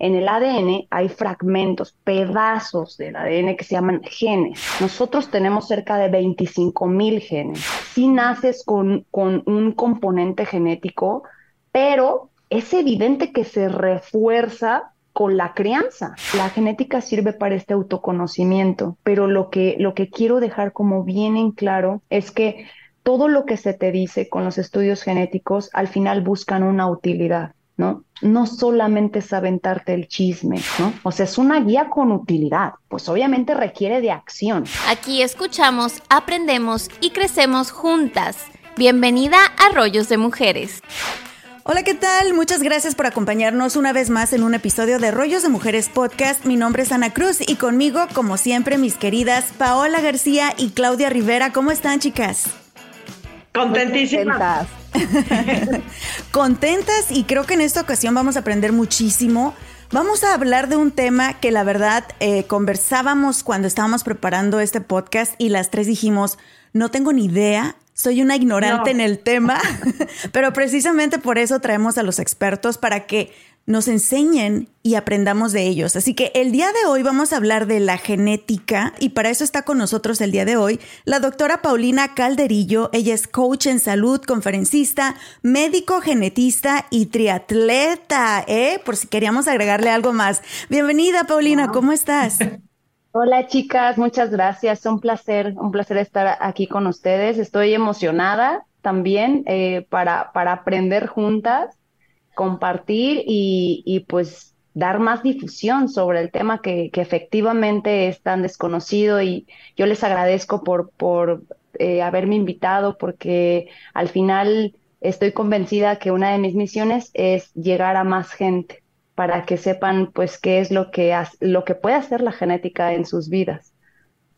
En el ADN hay fragmentos, pedazos del ADN que se llaman genes. Nosotros tenemos cerca de 25 mil genes. Si naces con, con un componente genético, pero es evidente que se refuerza con la crianza. La genética sirve para este autoconocimiento, pero lo que, lo que quiero dejar como bien en claro es que todo lo que se te dice con los estudios genéticos al final buscan una utilidad. ¿No? No solamente es aventarte el chisme, ¿no? O sea, es una guía con utilidad, pues obviamente requiere de acción. Aquí escuchamos, aprendemos y crecemos juntas. Bienvenida a Rollos de Mujeres. Hola, ¿qué tal? Muchas gracias por acompañarnos una vez más en un episodio de Rollos de Mujeres Podcast. Mi nombre es Ana Cruz y conmigo, como siempre, mis queridas Paola García y Claudia Rivera. ¿Cómo están, chicas? Contentísimas. Contentas y creo que en esta ocasión vamos a aprender muchísimo. Vamos a hablar de un tema que la verdad eh, conversábamos cuando estábamos preparando este podcast y las tres dijimos, no tengo ni idea, soy una ignorante en el tema, pero precisamente por eso traemos a los expertos para que nos enseñen y aprendamos de ellos. Así que el día de hoy vamos a hablar de la genética y para eso está con nosotros el día de hoy la doctora Paulina Calderillo. Ella es coach en salud, conferencista, médico genetista y triatleta, ¿eh? Por si queríamos agregarle algo más. Bienvenida, Paulina, ¿cómo estás? Hola chicas, muchas gracias. Un placer, un placer estar aquí con ustedes. Estoy emocionada también eh, para, para aprender juntas compartir y, pues dar más difusión sobre el tema que, efectivamente es tan desconocido y yo les agradezco por, por eh, haberme invitado porque al final estoy convencida que una de mis misiones es llegar a más gente para que sepan pues qué es lo que, lo que puede hacer la genética en sus vidas.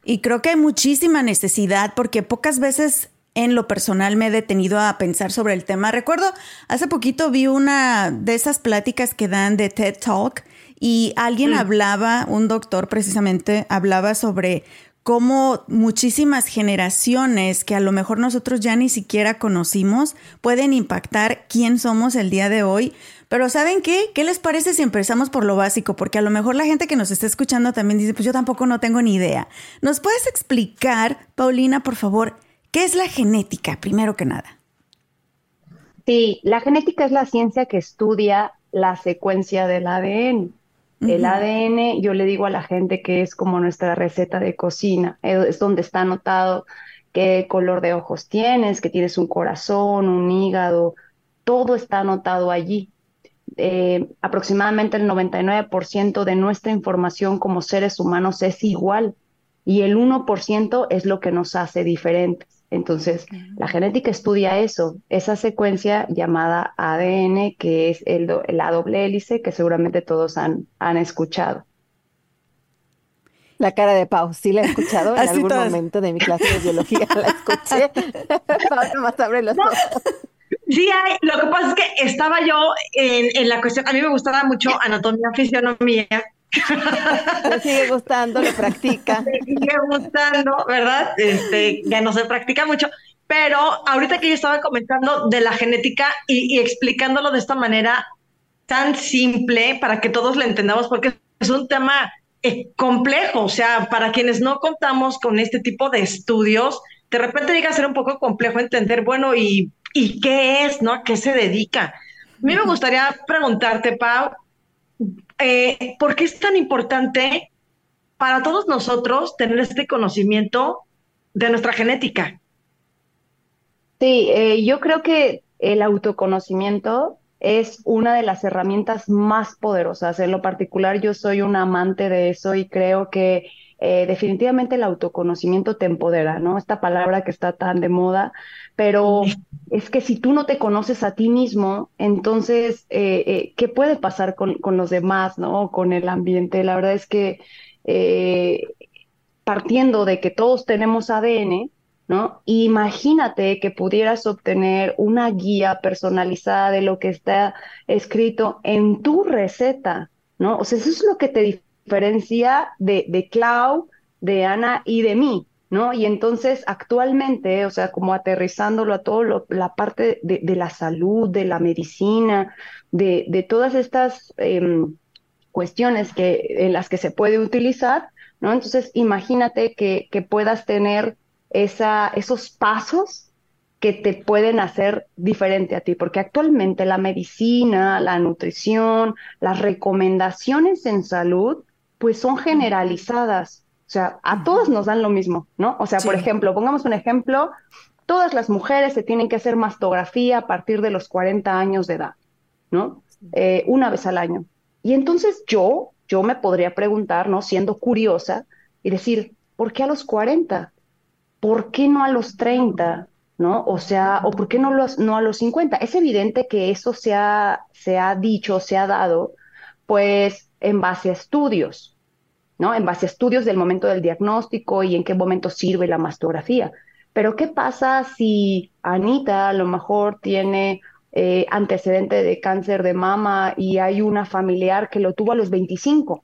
Y creo que hay muchísima necesidad porque pocas veces en lo personal me he detenido a pensar sobre el tema. Recuerdo, hace poquito vi una de esas pláticas que dan de TED Talk y alguien mm. hablaba, un doctor precisamente, hablaba sobre cómo muchísimas generaciones que a lo mejor nosotros ya ni siquiera conocimos pueden impactar quién somos el día de hoy. Pero ¿saben qué? ¿Qué les parece si empezamos por lo básico? Porque a lo mejor la gente que nos está escuchando también dice, pues yo tampoco no tengo ni idea. ¿Nos puedes explicar, Paulina, por favor, ¿Qué es la genética, primero que nada? Sí, la genética es la ciencia que estudia la secuencia del ADN. El ADN, yo le digo a la gente que es como nuestra receta de cocina, es donde está anotado qué color de ojos tienes, que tienes un corazón, un hígado, todo está anotado allí. Eh, aproximadamente el 99% de nuestra información como seres humanos es igual y el 1% es lo que nos hace diferentes. Entonces, la genética estudia eso, esa secuencia llamada ADN, que es el la doble hélice que seguramente todos han, han escuchado. La cara de Pau, sí la he escuchado en algún momento de mi clase de biología, la escuché. Pau más abre los ojos. Sí, hay, lo que pasa es que estaba yo en, en, la cuestión, a mí me gustaba mucho anatomía, fisionomía, le sigue gustando, lo practica. Le sigue gustando, ¿verdad? Este, ya no se practica mucho. Pero ahorita que yo estaba comentando de la genética y, explicándolo de esta manera tan simple para que todos lo entendamos, porque es un tema eh, complejo, o sea, para quienes no contamos con este tipo de estudios, de repente llega a ser un poco complejo entender, bueno, ¿y, y qué es, no? ¿A qué se dedica? A mí me gustaría preguntarte, Pau, eh, ¿por qué es tan importante para todos nosotros tener este conocimiento de nuestra genética? Sí, eh, yo creo que el autoconocimiento es una de las herramientas más poderosas. En lo particular, yo soy un amante de eso y creo que eh, definitivamente el autoconocimiento te empodera, ¿no? Esta palabra que está tan de moda, pero es que si tú no te conoces a ti mismo, entonces, eh, eh, ¿qué puede pasar con, con, los demás, ¿no? Con el ambiente. La verdad es que partiendo de que todos tenemos ADN, ¿no? Imagínate que pudieras obtener una guía personalizada de lo que está escrito en tu receta, ¿no? O sea, eso es lo que te diferencia de, de Clau, de Ana y de mí, ¿no? Y entonces actualmente, o sea, como aterrizándolo a todo la parte de, la salud, de la medicina, de, todas estas em, cuestiones que, en las que se puede utilizar, ¿no? Entonces, imagínate que, puedas tener esos pasos que te pueden hacer diferente a ti, porque actualmente la medicina, la nutrición, las recomendaciones en salud pues son generalizadas. O sea, a todos nos dan lo mismo, ¿no? O sea, por ejemplo, pongamos un ejemplo, todas las mujeres se tienen que hacer mastografía a partir de los 40 años de edad, ¿no? Eh, una vez al año. Y entonces yo, yo me podría preguntar, ¿no? Siendo curiosa y decir, ¿por qué a los 40? ¿Por qué no a los 30? ¿No? O sea, ¿o por qué no, los, no a los 50? Es evidente que eso se ha, se ha dicho, se ha dado, pues en base a estudios, ¿no? En base a estudios del momento del diagnóstico y en qué momento sirve la mastografía. Pero ¿qué pasa si Anita a lo mejor tiene eh, antecedente de cáncer de mama y hay una familiar que lo tuvo a los 25?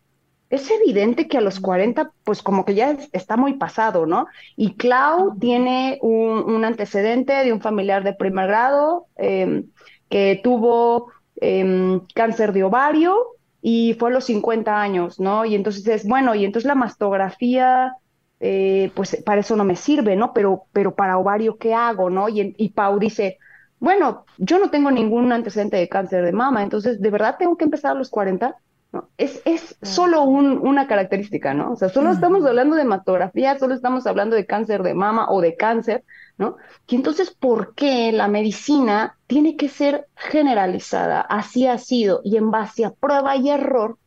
Es evidente que a los 40, pues como que ya está muy pasado, ¿no? Y Clau tiene un, antecedente de un familiar de primer grado em, que tuvo em, cáncer de ovario y fue a los 50 años, ¿no? Y entonces es, bueno, y entonces la mastografía, eh, pues para eso no me sirve, ¿no? Pero, pero para ovario, ¿qué hago, no? Y, y Pau dice, bueno, yo no tengo ningún antecedente de cáncer de mama, entonces, ¿de verdad tengo que empezar a los 40? ¿no? Es, es solo un, una característica, ¿no? O sea, solo estamos hablando de mastografía, solo estamos hablando de cáncer de mama o de cáncer, ¿no? Y entonces, ¿por qué la medicina tiene que ser generalizada? Así ha sido, y en base a prueba y error,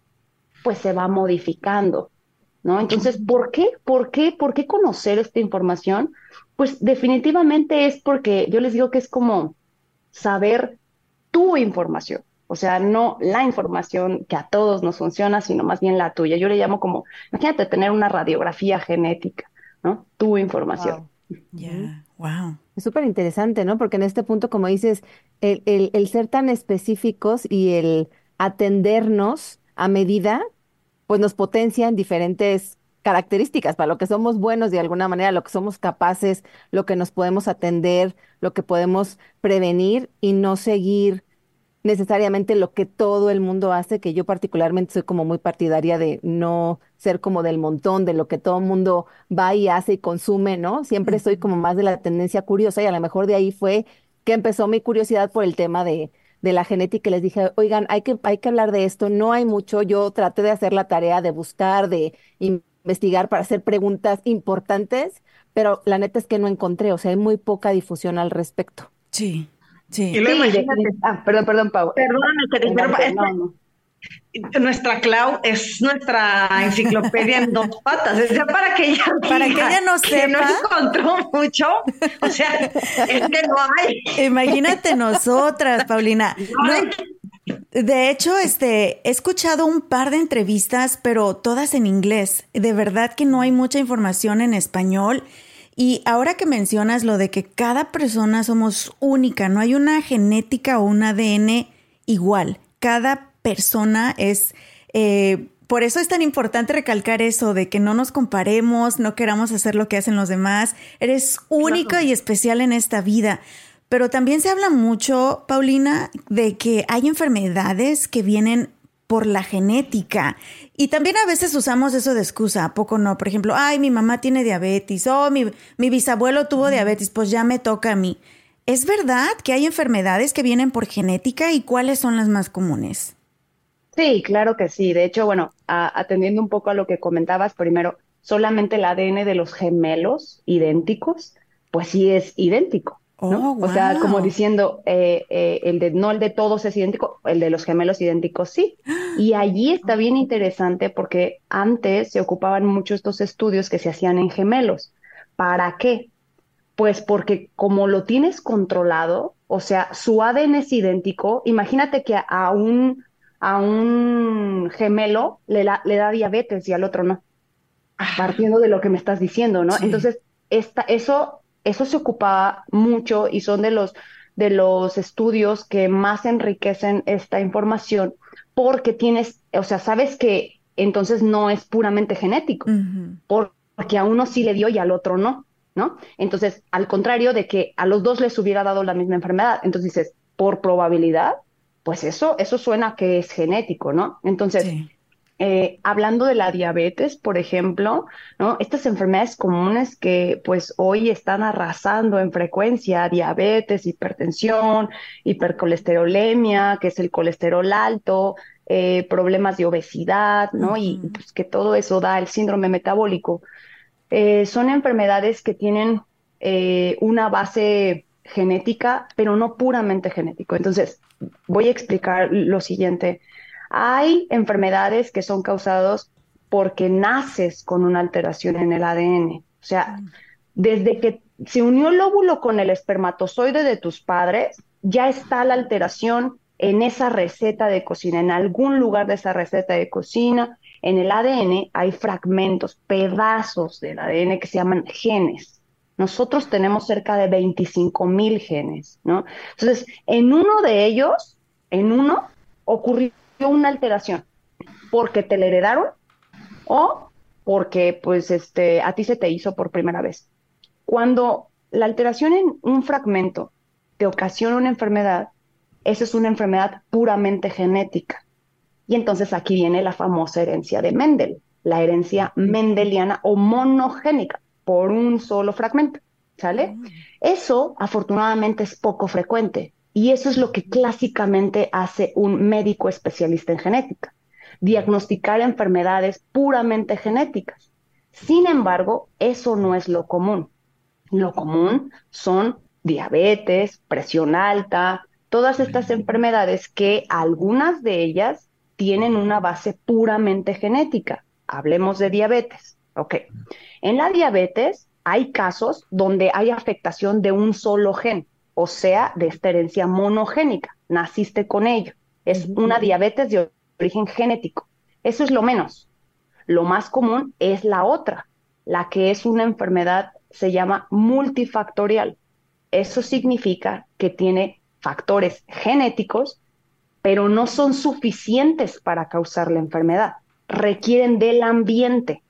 pues se va modificando, ¿no? Entonces, ¿por qué? ¿Por qué? ¿Por qué conocer esta información? Pues definitivamente es porque yo les digo que es como saber tu información. O sea, no la información que a todos nos funciona, sino más bien la tuya. Yo le llamo como, imagínate tener una radiografía genética, ¿no? Tu información. Wow. Es súper interesante, ¿no? Porque en este punto, como dices, el, el, el, ser tan específicos y el atendernos a medida, pues nos potencia en diferentes características para lo que somos buenos de alguna manera, lo que somos capaces, lo que nos podemos atender, lo que podemos prevenir y no seguir necesariamente lo que todo el mundo hace, que yo particularmente soy como muy partidaria de no ser como del montón, de lo que todo el mundo va y hace y consume, ¿no? Siempre soy como más de la tendencia curiosa y a lo mejor de ahí fue que empezó mi curiosidad por el tema de, de la genética y les dije, oigan, hay que, hay que hablar de esto, no hay mucho, yo traté de hacer la tarea de buscar, de investigar para hacer preguntas importantes, pero la neta es que no encontré, o sea, hay muy poca difusión al respecto. Sí. Sí. ah, perdón, perdón, Pau. Perdóname, nuestra Clau es nuestra enciclopedia en dos patas. Es para que ella para que ella no sepa. no encontró mucho. O sea, es que no hay. Imagínate nosotras, Paulina. de hecho, este, he escuchado un par de entrevistas, pero todas en inglés. De verdad que no hay mucha información en español. Y ahora que mencionas lo de que cada persona somos única, no hay una genética o un ADN igual. Cada persona es... Eh, por eso es tan importante recalcar eso de que no nos comparemos, no queramos hacer lo que hacen los demás. Eres único y especial en esta vida. Pero también se habla mucho, Paulina, de que hay enfermedades que vienen por la genética. Y también a veces usamos eso de excusa, ¿a poco no? Por ejemplo, ay, mi mamá tiene diabetes, o oh, mi, mi bisabuelo tuvo diabetes, pues ya me toca a mí. ¿Es verdad que hay enfermedades que vienen por genética y cuáles son las más comunes? Sí, claro que sí. De hecho, bueno, atendiendo un poco a lo que comentabas primero, solamente el ADN de los gemelos idénticos, pues sí es idéntico. ¿No? Oh, O sea, como diciendo, eh, eh, el de no el de todos es idéntico, el de los gemelos idénticos sí. Y allí está bien interesante porque antes se ocupaban mucho estos estudios que se hacían en gemelos. ¿Para qué? Pues porque como lo tienes controlado, o sea, su ADN es idéntico, imagínate que a un, a un gemelo le, la- le da diabetes y al otro no partiendo de lo que me estás diciendo, ¿no? Sí. Entonces, esta, eso, eso se ocupa mucho y son de los, de los estudios que más enriquecen esta información porque tienes, o sea, sabes que entonces no es puramente genético, porque a uno sí le dio y al otro no, ¿no? Entonces, al contrario de que a los dos les hubiera dado la misma enfermedad, entonces dices, por probabilidad, pues eso, eso suena que es genético, ¿no? Entonces, Sí. Eh, hablando de la diabetes, por ejemplo, ¿no? Estas enfermedades comunes que pues hoy están arrasando en frecuencia, diabetes, hipertensión, hipercolesterolemia, que es el colesterol alto, eh, problemas de obesidad, ¿no? Y pues que todo eso da el síndrome metabólico. Eh, son enfermedades que tienen una base genética, pero no puramente genético. Entonces, voy a explicar lo siguiente. Hay enfermedades que son causadas porque naces con una alteración en el ADN. O sea, desde que se unió el óvulo con el espermatozoide de tus padres, ya está la alteración en esa receta de cocina, en algún lugar de esa receta de cocina. En el ADN hay fragmentos, pedazos del ADN que se llaman genes. Nosotros tenemos cerca de 25 mil genes, ¿no? Entonces, en uno de ellos, en uno, ocurrió una alteración porque te la heredaron o porque pues este a ti se te hizo por primera vez. Cuando la alteración en un fragmento te ocasiona una enfermedad, esa es una enfermedad puramente genética. Y entonces aquí viene la famosa herencia de Mendel, la herencia mendeliana o monogénica por un solo fragmento, ¿sale? Eso afortunadamente es poco frecuente y eso es lo que clásicamente hace un médico especialista en genética, diagnosticar enfermedades puramente genéticas. Sin embargo, eso no es lo común. Lo común son diabetes, presión alta, todas estas enfermedades que algunas de ellas tienen una base puramente genética. Hablemos de diabetes. Ok. En la diabetes hay casos donde hay afectación de un solo gen, o sea, de esta herencia monogénica. Naciste con ello. Es una diabetes de origen genético. Eso es lo menos. Lo más común es la otra, la que es una enfermedad, se llama multifactorial. Eso significa que tiene factores genéticos, pero no son suficientes para causar la enfermedad. Requieren del ambiente.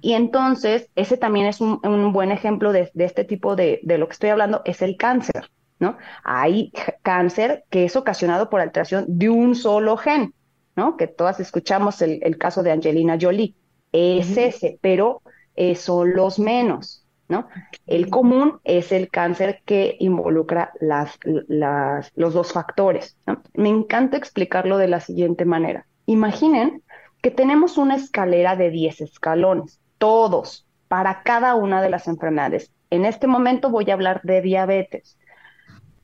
Y entonces, ese también es un, un buen ejemplo de, de este tipo de, de, lo que estoy hablando, es el cáncer, ¿no? Hay cáncer que es ocasionado por alteración de un solo gen, ¿no? Que todas escuchamos el, el caso de Angelina Jolie. Es uh -huh. ese, pero eh, son los menos, ¿no? El común es el cáncer que involucra las, las, los dos factores, ¿no? Me encanta explicarlo de la siguiente manera. Imaginen que tenemos una escalera de 10 escalones, todos, para cada una de las enfermedades. En este momento voy a hablar de diabetes.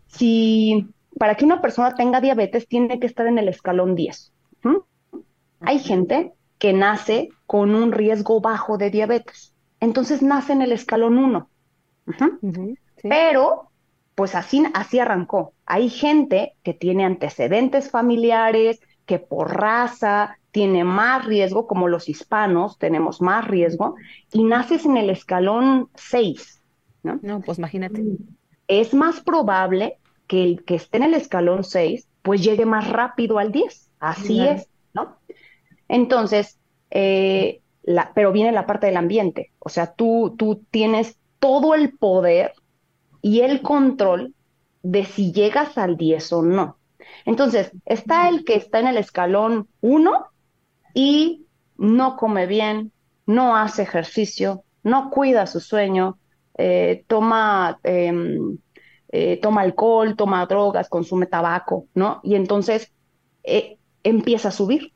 Si para que una persona tenga diabetes tiene que estar en el escalón 10. ¿Mm? Hay gente que nace con un riesgo bajo de diabetes. Entonces nace en el escalón 1. Uh -huh. uh -huh, sí. Pero, pues así, así arrancó. Hay gente que tiene antecedentes familiares, que por raza tiene más riesgo, como los hispanos tenemos más riesgo, y naces en el escalón 6. ¿no? no, pues imagínate. Es más probable que el que esté en el escalón 6, pues llegue más rápido al 10. Así claro. es, ¿no? Entonces, eh, la, pero viene la parte del ambiente. O sea, tú, tú tienes todo el poder y el control de si llegas al 10 o no. Entonces, está el que está en el escalón 1 y no come bien, no hace ejercicio, no cuida su sueño, eh, toma, eh, eh, toma alcohol, toma drogas, consume tabaco, ¿no? Y entonces eh, empieza a subir,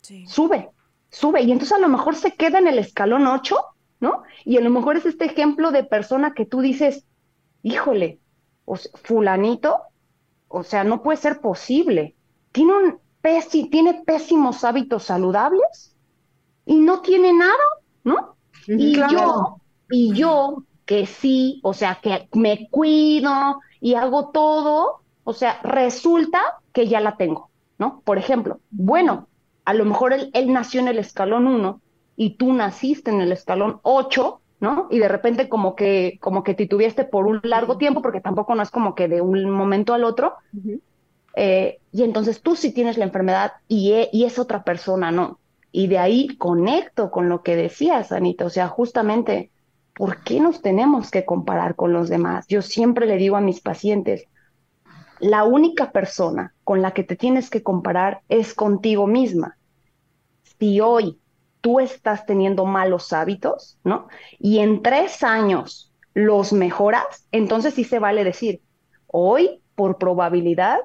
sí. sube, sube, y entonces a lo mejor se queda en el escalón 8, ¿no? Y a lo mejor es este ejemplo de persona que tú dices, híjole, o fulanito, o sea, no puede ser posible. Tiene, un tiene pésimos hábitos saludables y no tiene nada, ¿no? Y yo, y yo que sí, o sea, que me cuido y hago todo, o sea, resulta que ya la tengo, ¿no? Por ejemplo, bueno, a lo mejor él, él nació en el escalón 1 y tú naciste en el escalón 8, ¿no? Y de repente como que, como que tuviste por un largo tiempo, porque tampoco no es como que de un momento al otro. Eh, y entonces tú sí tienes la enfermedad y, e, y es otra persona, ¿no? Y de ahí conecto con lo que decías, Anita. O sea, justamente, ¿por qué nos tenemos que comparar con los demás? Yo siempre le digo a mis pacientes, la única persona con la que te tienes que comparar es contigo misma. Si hoy tú estás teniendo malos hábitos, ¿no? Y en tres años los mejoras, entonces sí se vale decir, hoy por probabilidad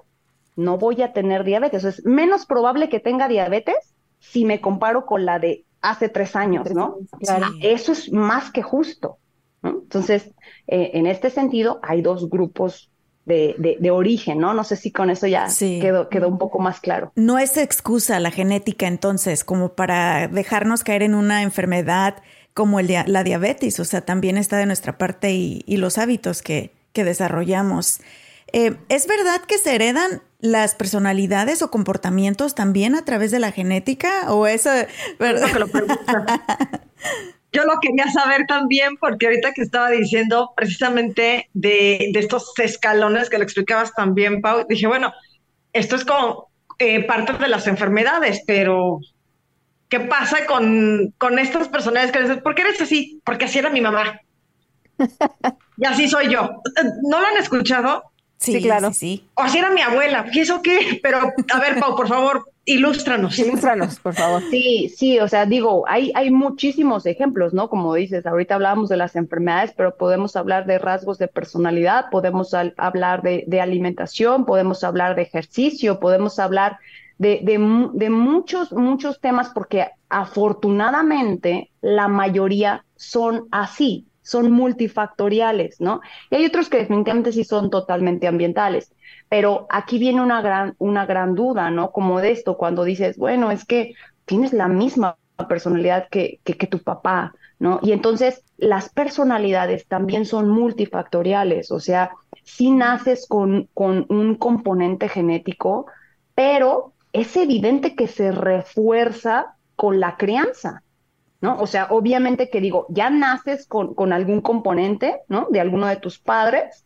no voy a tener diabetes. Es menos probable que tenga diabetes si me comparo con la de hace tres años, ¿no? Claro. Eso es más que justo. ¿no? Entonces, eh, en este sentido, hay dos grupos de, origen, ¿no? No sé si con eso ya quedó, quedó un poco más claro. No es excusa la genética entonces como para dejarnos caer en una enfermedad como el la diabetes, o sea, también está de nuestra parte y, los hábitos que, que desarrollamos. Eh, ¿Es verdad que se heredan las personalidades o comportamientos también a través de la genética? ¿O eso, verdad? Que lo Yo lo quería saber también porque ahorita que estaba diciendo precisamente de, estos escalones que lo explicabas también, Pau, dije, bueno, esto es como eh, parte de las enfermedades, pero ¿qué pasa con, con estas personas que dicen, ¿por qué eres así? Porque así era mi mamá. y así soy yo. ¿No lo han escuchado? Sí, claro. Sí, O así era mi abuela. ¿Y eso qué? Pero, a ver, Pau, por favor, ilústranos. Ilústranos, por favor. Sí, sí, o sea, digo, hay, hay muchísimos ejemplos, ¿no? Como dices, ahorita hablábamos de las enfermedades, pero podemos hablar de rasgos de personalidad, podemos hablar de, de, alimentación, podemos hablar de ejercicio, podemos hablar de, de, de muchos, muchos temas, porque afortunadamente la mayoría son así, son multifactoriales, ¿no? Y hay otros que definitivamente sí son totalmente ambientales. Pero aquí viene una gran, una gran duda, ¿no? Como de esto, cuando dices, bueno, es que tienes la misma personalidad que, que, tu papá, ¿no? Y entonces las personalidades también son multifactoriales, o sea, sí naces con, con un componente genético, pero es evidente que se refuerza con la crianza, ¿no? O sea, obviamente que digo, ya naces con, con algún componente, ¿no? De alguno de tus padres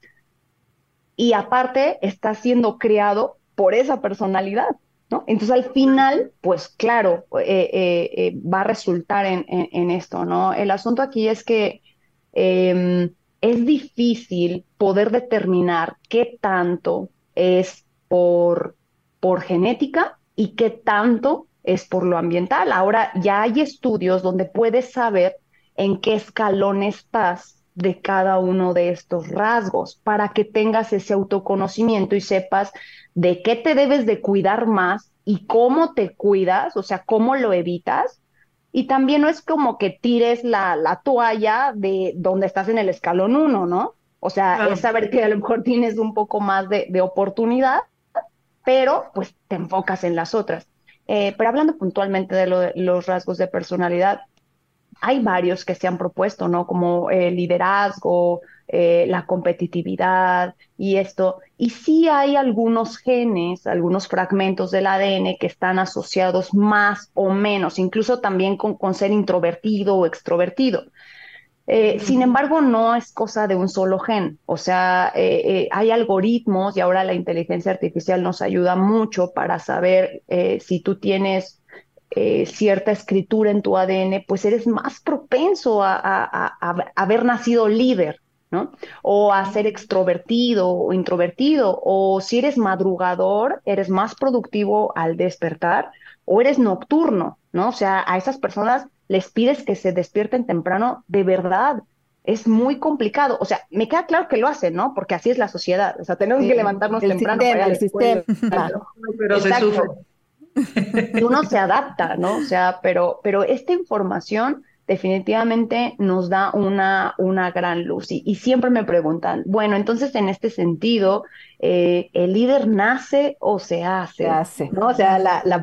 y aparte está siendo criado por esa personalidad, ¿no? Entonces al final, pues claro, eh, eh, eh, va a resultar en, en, esto, ¿no? El asunto aquí es que em, es difícil poder determinar qué tanto es por, por genética y qué tanto es por lo ambiental. Ahora ya hay estudios donde puedes saber en qué escalón estás de cada uno de estos rasgos para que tengas ese autoconocimiento y sepas de qué te debes de cuidar más y cómo te cuidas, o sea, cómo lo evitas. Y también no es como que tires la, la toalla de donde estás en el escalón uno, ¿no? O sea, es saber que a lo mejor tienes un poco más de, de oportunidad, pero pues te enfocas en las otras. Eh, pero hablando puntualmente de, los rasgos de personalidad, hay varios que se han propuesto, ¿no? Como el liderazgo, eh, la competitividad y esto. Y sí hay algunos genes, algunos fragmentos del ADN que están asociados más o menos, incluso también con ser introvertido o extrovertido. Eh, sin embargo, no es cosa de un solo gen. O sea, eh, eh, hay algoritmos y ahora la inteligencia artificial nos ayuda mucho para saber si tú tienes cierta escritura en tu ADN, pues eres más propenso a, haber nacido líder, ¿no? O a ser extrovertido o introvertido. O si eres madrugador, eres más productivo al despertar o eres nocturno, ¿no? O sea, a esas personas les pides que se despierten temprano, de verdad, es muy complicado. O sea, me queda claro que lo hacen, ¿no? Porque así es la sociedad. O sea, tenemos que levantarnos temprano. para el sistema. Pero se sufre. Uno se adapta, ¿no? O sea, pero, pero esta información definitivamente nos da una, una gran luz. Y, siempre me preguntan, bueno, entonces en este sentido, eh, ¿el líder nace o se hace? Se hace. ¿No? O sea, la, la,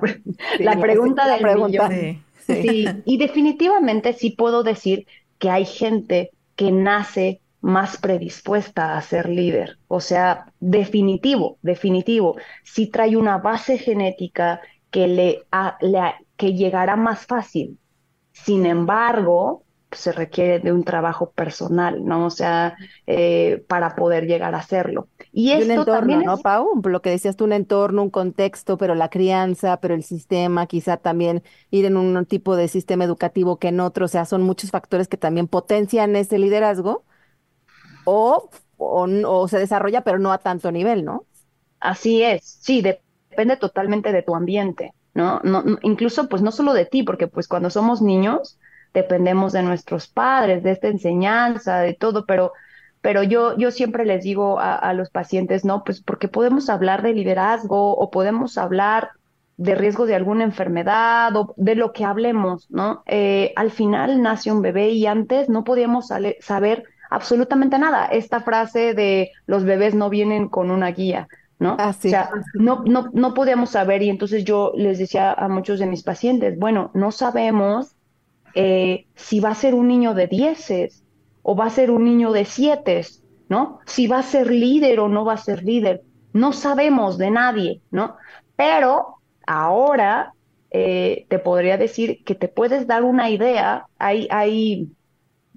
pregunta del pregunta. Sí, y definitivamente sí puedo decir que hay gente que nace más predispuesta a ser líder. O sea, definitivo, definitivo. Si trae una base genética que le, le que llegará más fácil sin embargo, se requiere de un trabajo personal, ¿no? O sea, eh, para poder llegar a hacerlo. Y, esto un entorno, también ¿no, Pau? Lo que decías tú, un entorno, un contexto, pero la crianza, pero el sistema, quizá también ir en un tipo de sistema educativo que en otro, o sea, son muchos factores que también potencian ese liderazgo o, o, se desarrolla, pero no a tanto nivel, ¿no? Así es, sí, depende totalmente de tu ambiente. ¿no? No, incluso pues no solo de ti, porque pues cuando somos niños dependemos de nuestros padres, de esta enseñanza, de todo, pero, pero yo, yo siempre les digo a, los pacientes, no, pues porque podemos hablar de liderazgo o podemos hablar de riesgo de alguna enfermedad o de lo que hablemos, ¿no? Eh, al final nace un bebé y antes no podíamos saber absolutamente nada. Esta frase de los bebés no vienen con una guía. ¿no? Ah, o sea, no, no, no podíamos saber y entonces yo les decía a muchos de mis pacientes, bueno, no sabemos eh, si va a ser un niño de dieces o va a ser un niño de siete, ¿no? Si va a ser líder o no va a ser líder. No sabemos de nadie, ¿no? Pero ahora eh, te podría decir que te puedes dar una idea. Hay, hay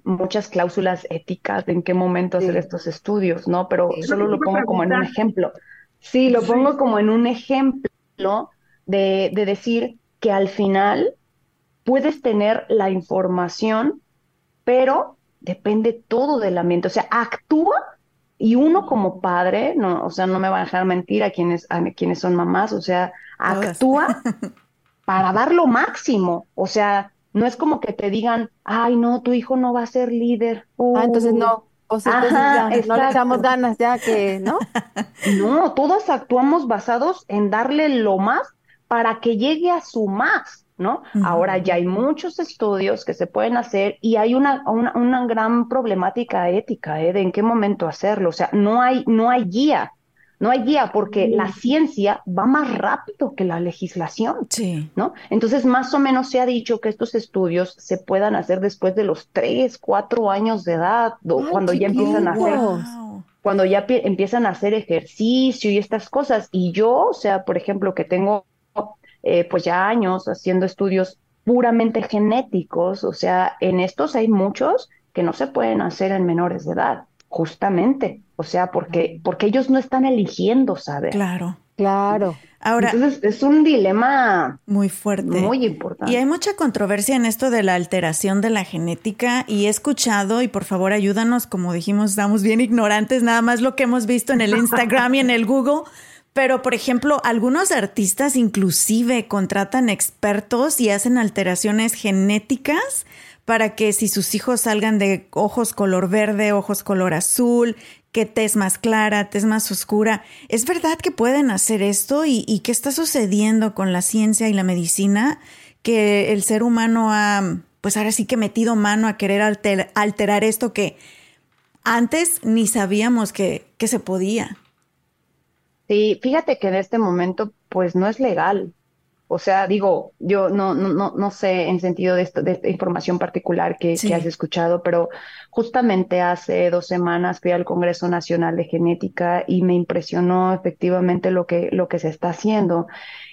muchas cláusulas éticas de en qué momento hacer estos estudios, ¿no? Pero solo lo pongo como en un ejemplo. Sí, lo pongo como en un ejemplo de, de decir que al final puedes tener la información, pero depende todo del ambiente. O sea, actúa y uno como padre, no, o sea, no me van a dejar mentir a quienes, a quienes son mamás, o sea, actúa para dar lo máximo. O sea, no es como que te digan, ay, no, tu hijo no va a ser líder. ah, entonces no. O sea, no le echamos ganas ya que, ¿no? No, todos actuamos basados en darle lo más para que llegue a su más, ¿no? Ahora ya hay muchos estudios que se pueden hacer y hay una, una, una gran problemática ética, ¿eh? De en qué momento hacerlo. O sea, no hay, no hay guía. No hay guía porque la ciencia va más rápido que la legislación, sí. ¿no? Entonces, más o menos se ha dicho que estos estudios se puedan hacer después de los tres, cuatro años de edad, cuando ya empiezan a hacer, cuando ya empiezan a hacer ejercicio y estas cosas. Y yo, o sea, por ejemplo, que tengo eh, pues ya años haciendo estudios puramente genéticos, o sea, en estos hay muchos que no se pueden hacer en menores de edad justamente, o sea, porque, porque ellos no están eligiendo saber. Claro. Claro. Ahora, Entonces es un dilema muy fuerte. Muy importante. Y hay mucha controversia en esto de la alteración de la genética y he escuchado, y por favor ayúdanos, como dijimos, estamos bien ignorantes, nada más lo que hemos visto en el Instagram y en el Google. Pero, por ejemplo, algunos artistas inclusive contratan expertos y hacen alteraciones genéticas para que si sus hijos salgan de ojos color verde, ojos color azul, que tez más clara, tez más oscura, ¿es verdad que pueden hacer esto? ¿Y, qué está sucediendo con la ciencia y la medicina? Que el ser humano ha, pues ahora sí que metido mano a querer alterar esto que antes ni sabíamos que, que se podía. Sí, fíjate que en este momento pues no es legal. O sea, digo, yo no, no, no, no sé en sentido de, esto, de esta información particular que, que, has escuchado, pero justamente hace dos semanas fui al Congreso Nacional de Genética y me impresionó efectivamente lo que, lo que se está haciendo.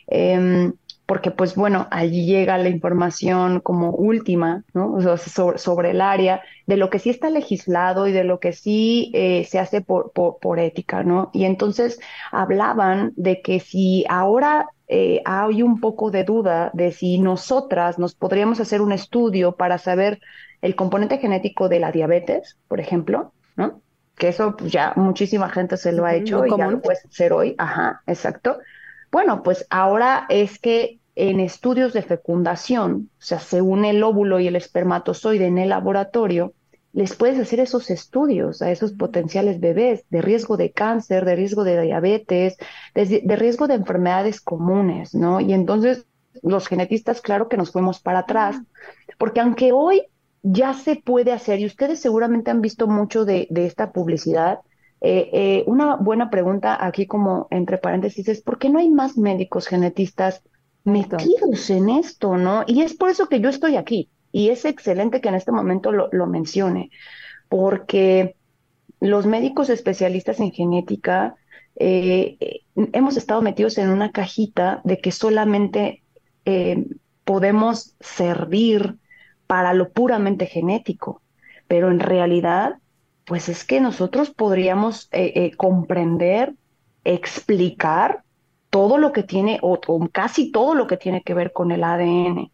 Eh, porque pues bueno, allí llega la información como última, ¿no? O sea, sobre, sobre, el área, de lo que sí está legislado y de lo que sí eh, se hace por, por, por, ética, ¿no? Y entonces hablaban de que si ahora eh, hay un poco de duda de si nosotras nos podríamos hacer un estudio para saber el componente genético de la diabetes, por ejemplo, ¿no? Que eso pues, ya muchísima gente se lo ha hecho y ya lo puede hacer hoy, ajá, exacto bueno, pues ahora es que en estudios de fecundación, o sea, según el óvulo y el espermatozoide en el laboratorio, les puedes hacer esos estudios a esos potenciales bebés de riesgo de cáncer, de riesgo de diabetes, de, riesgo de enfermedades comunes, ¿no? Y entonces los genetistas, claro que nos fuimos para atrás, porque aunque hoy ya se puede hacer, y ustedes seguramente han visto mucho de, esta publicidad. Eh, eh, una buena pregunta aquí como entre paréntesis es, ¿por qué no hay más médicos genetistas metidos en esto, no? Y es por eso que yo estoy aquí, y es excelente que en este momento lo, lo mencione, porque los médicos especialistas en genética eh, hemos estado metidos en una cajita de que solamente podemos servir para lo puramente genético, pero en realidad, pues es que nosotros podríamos eh, eh, comprender, explicar todo lo que tiene, o, casi todo lo que tiene que ver con el ADN.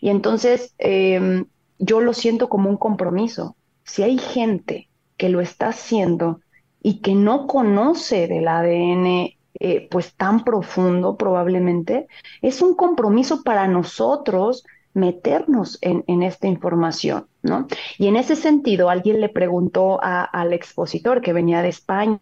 Y entonces em, yo lo siento como un compromiso. Si hay gente que lo está haciendo y que no conoce del ADN eh, pues tan profundo probablemente, es un compromiso para nosotros meternos en, esta información, ¿no? Y en ese sentido, alguien le preguntó al expositor que venía de España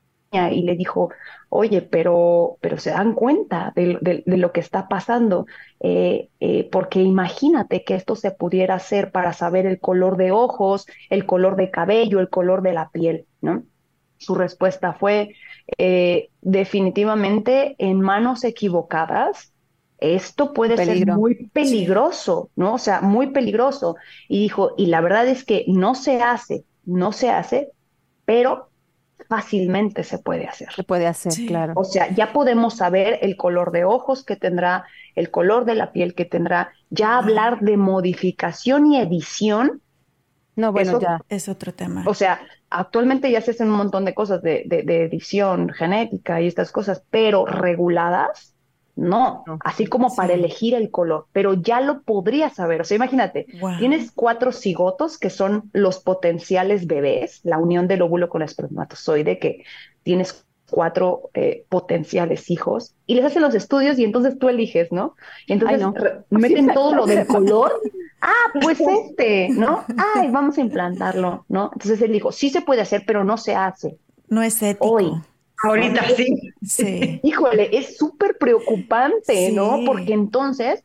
y le dijo, oye, pero, pero se dan cuenta de, lo que está pasando, eh, eh, porque imagínate que esto se pudiera hacer para saber el color de ojos, el color de cabello, el color de la piel, ¿no? Su respuesta fue, eh, definitivamente en manos equivocadas, esto puede ser muy peligroso, ¿no? O sea, muy peligroso. Y dijo, y la verdad es que no se hace, no se hace, pero fácilmente se puede hacer. Se puede hacer, claro. O sea, ya podemos saber el color de ojos que tendrá, el color de la piel que tendrá, ya hablar de modificación y edición. No, bueno, ya. Es otro tema. O sea, actualmente ya se hacen un montón de cosas de, de edición genética y estas cosas, pero reguladas, no, así como para elegir el color, pero ya lo podrías saber. O sea, imagínate, tienes cuatro cigotos que son los potenciales bebés, la unión del óvulo con el espermatozoide, que tienes cuatro eh, potenciales hijos y les hacen los estudios y entonces tú eliges, ¿no? Y entonces meten todo lo del color. Ah, pues este, ¿no? Ay, vamos a implantarlo, ¿no? Entonces él dijo, sí se puede hacer, pero no se hace. No es ético. Hoy. Ahorita sí. Sí. Híjole, es súper preocupante, ¿no? Porque entonces,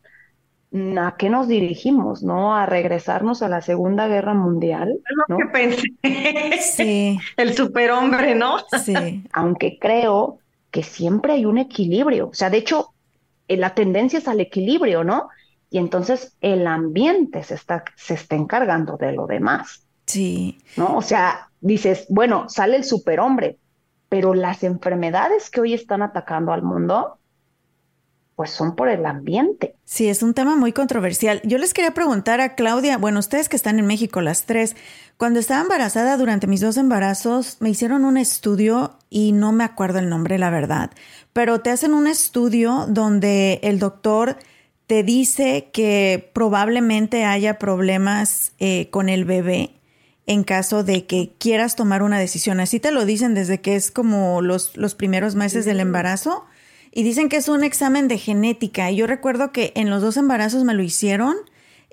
¿a qué nos dirigimos, no? A regresarnos a la Segunda Guerra Mundial. Es lo que pensé. Sí. El superhombre, ¿no? Sí. Aunque creo que siempre hay un equilibrio. O sea, de hecho, eh, la tendencia es al equilibrio, ¿no? Y entonces el ambiente se está, se está encargando de lo demás. Sí. ¿No? O sea, dices, bueno, sale el superhombre, pero las enfermedades que hoy están atacando al mundo, pues son por el ambiente. Sí, es un tema muy controversial. Yo les quería preguntar a Claudia, bueno, ustedes que están en México las tres, cuando estaba embarazada durante mis dos embarazos, me hicieron un estudio y no me acuerdo el nombre, la verdad, pero te hacen un estudio donde el doctor te dice que probablemente haya problemas eh, con el bebé en caso de que quieras tomar una decisión. Así te lo dicen desde que es como los, los primeros meses del embarazo. Y dicen que es un examen de genética. Y yo recuerdo que en los dos embarazos me lo hicieron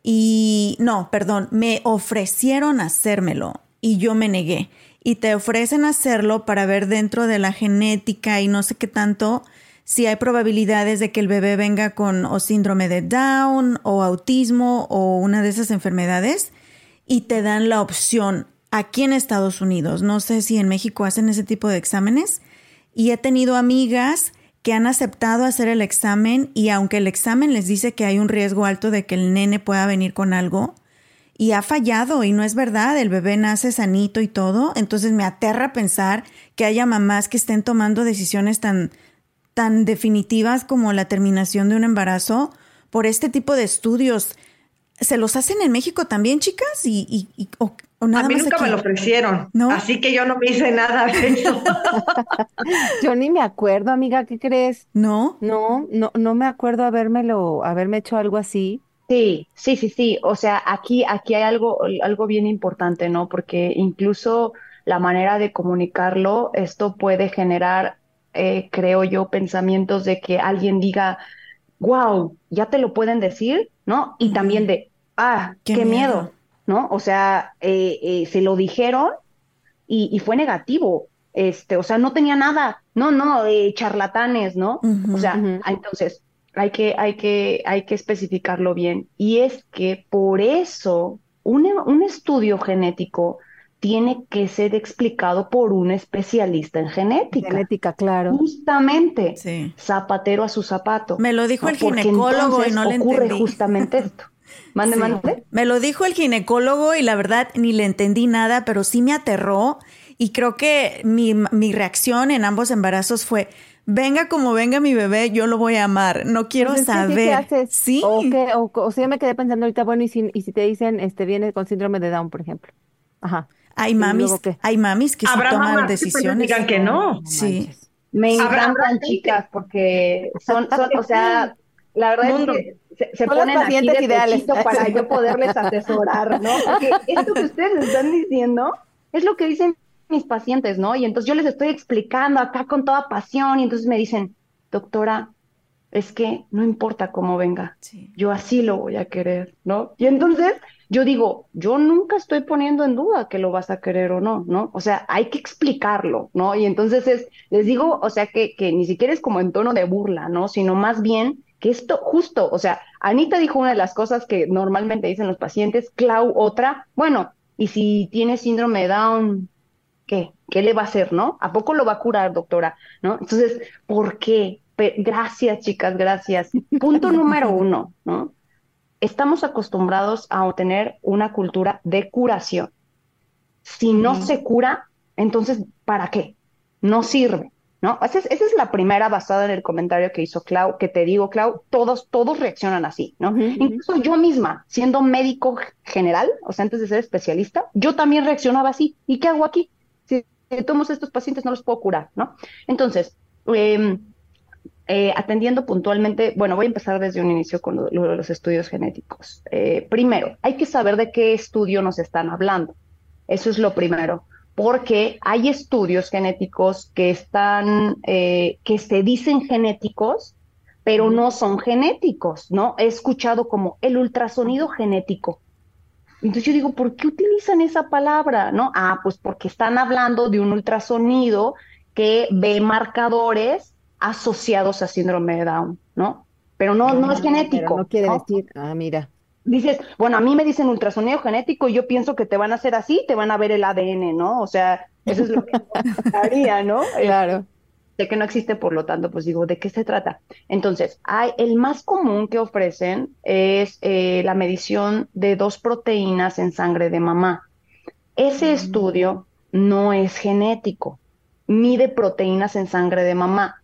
y no, perdón, me ofrecieron hacérmelo y yo me negué. Y te ofrecen hacerlo para ver dentro de la genética y no sé qué tanto si hay probabilidades de que el bebé venga con o síndrome de Down o autismo o una de esas enfermedades y te dan la opción aquí en Estados Unidos. No sé si en México hacen ese tipo de exámenes. Y he tenido amigas que han aceptado hacer el examen y aunque el examen les dice que hay un riesgo alto de que el nene pueda venir con algo, y ha fallado y no es verdad, el bebé nace sanito y todo, entonces me aterra pensar que haya mamás que estén tomando decisiones tan, tan definitivas como la terminación de un embarazo por este tipo de estudios. ¿Se los hacen en México también, chicas? ¿Y, y, o, nada a mí nunca me lo ofrecieron, ¿No? así que yo no me hice nada de eso. yo ni me acuerdo, amiga, ¿qué crees? ¿No? No, no, no me acuerdo habérmelo, haberme hecho algo así. Sí, sí, sí, sí. O sea, aquí, aquí hay algo, algo bien importante, ¿no? Porque incluso la manera de comunicarlo, esto puede generar, eh, creo yo, pensamientos de que alguien diga, wow, ya te lo pueden decir, ¿no? Y también de, ah, qué, miedo. ¿no? O sea, eh, eh, se lo dijeron y, fue negativo. Este, o sea, no tenía nada, no, no, eh, charlatanes, ¿no? o sea, entonces hay que, hay que, hay que especificarlo bien. Y es que por eso un, un estudio genético tiene que ser explicado por un especialista en genética. Genética, claro. Justamente, Sí. zapatero a su zapato. Me lo dijo ¿no? el Porque ginecólogo y no le ocurre entendí. justamente esto. Mande, Sí. mande. Me lo dijo el ginecólogo y la verdad ni le entendí nada, pero sí me aterró y creo que mi, mi reacción en ambos embarazos fue, venga como venga mi bebé, yo lo voy a amar, no quiero Pues es que sí, saber. ¿qué haces? Sí, O, qué- o, o sea, yo me quedé pensando ahorita, bueno, y si, y si te dicen, este, viene con síndrome de Down, por ejemplo. Ajá. hay ¿Y mamis, hay mamis que sí toman mamás que pues decisiones. digan que no. Sí. manches. Me encantan, chicas, porque son, son, o sea, la verdad Mundo. es que se, se ponen aquí pacientes de ideales. para yo poderles asesorar, ¿no? Porque esto que ustedes están diciendo es lo que dicen mis pacientes, ¿no? Y entonces yo les estoy explicando acá con toda pasión y entonces me dicen, doctora, es que no importa cómo venga, Sí. yo así lo voy a querer, ¿no? Y entonces yo digo, yo nunca estoy poniendo en duda que lo vas a querer o no, ¿no? O sea, hay que explicarlo, ¿no? Y entonces es, les digo, o sea, que, que ni siquiera es como en tono de burla, ¿no? Sino más bien que esto justo, o sea, Anita dijo una de las cosas que normalmente dicen los pacientes, Clau otra, bueno, y si tiene síndrome de Down, ¿qué? ¿Qué le va a hacer, no? ¿A poco lo va a curar, doctora? ¿No? Entonces, ¿por qué? Pe- gracias, chicas, gracias. Punto número uno, ¿no? Estamos acostumbrados a tener una cultura de curación. Si no se cura, entonces, ¿para qué? No sirve, ¿no? Esa es, esa es la primera basada en el comentario que hizo Clau, que te digo, Clau, todos, todos reaccionan así, ¿no? Incluso yo misma, siendo médico general, o sea, antes de ser especialista, yo también reaccionaba así. ¿Y qué hago aquí? Si todos estos pacientes no los puedo curar, ¿no? Entonces, eh, eh, atendiendo puntualmente, bueno, voy a empezar desde un inicio con lo, lo de los estudios genéticos. Eh, primero, hay que saber de qué estudio nos están hablando. Eso es lo primero, porque hay estudios genéticos que están, eh, que se dicen genéticos, pero no son genéticos, ¿no? He escuchado como el ultrasonido genético. Entonces yo digo, ¿por qué utilizan esa palabra? ¿No? Ah, pues porque están hablando de un ultrasonido que ve marcadores asociados a síndrome de Down, ¿no? Pero no, no es Ah, genético. Pero no quiere ¿no? decir, ah, mira. dices, bueno, a mí me dicen ultrasonido genético y yo pienso que te van a hacer así, te van a ver el ADN, ¿no? O sea, eso es lo que haría, ¿no? Claro. de que no existe, por lo tanto, pues digo, ¿de qué se trata? Entonces, hay, el más común que ofrecen es eh, la medición de dos proteínas en sangre de mamá. Ese estudio no es genético, mide proteínas en sangre de mamá,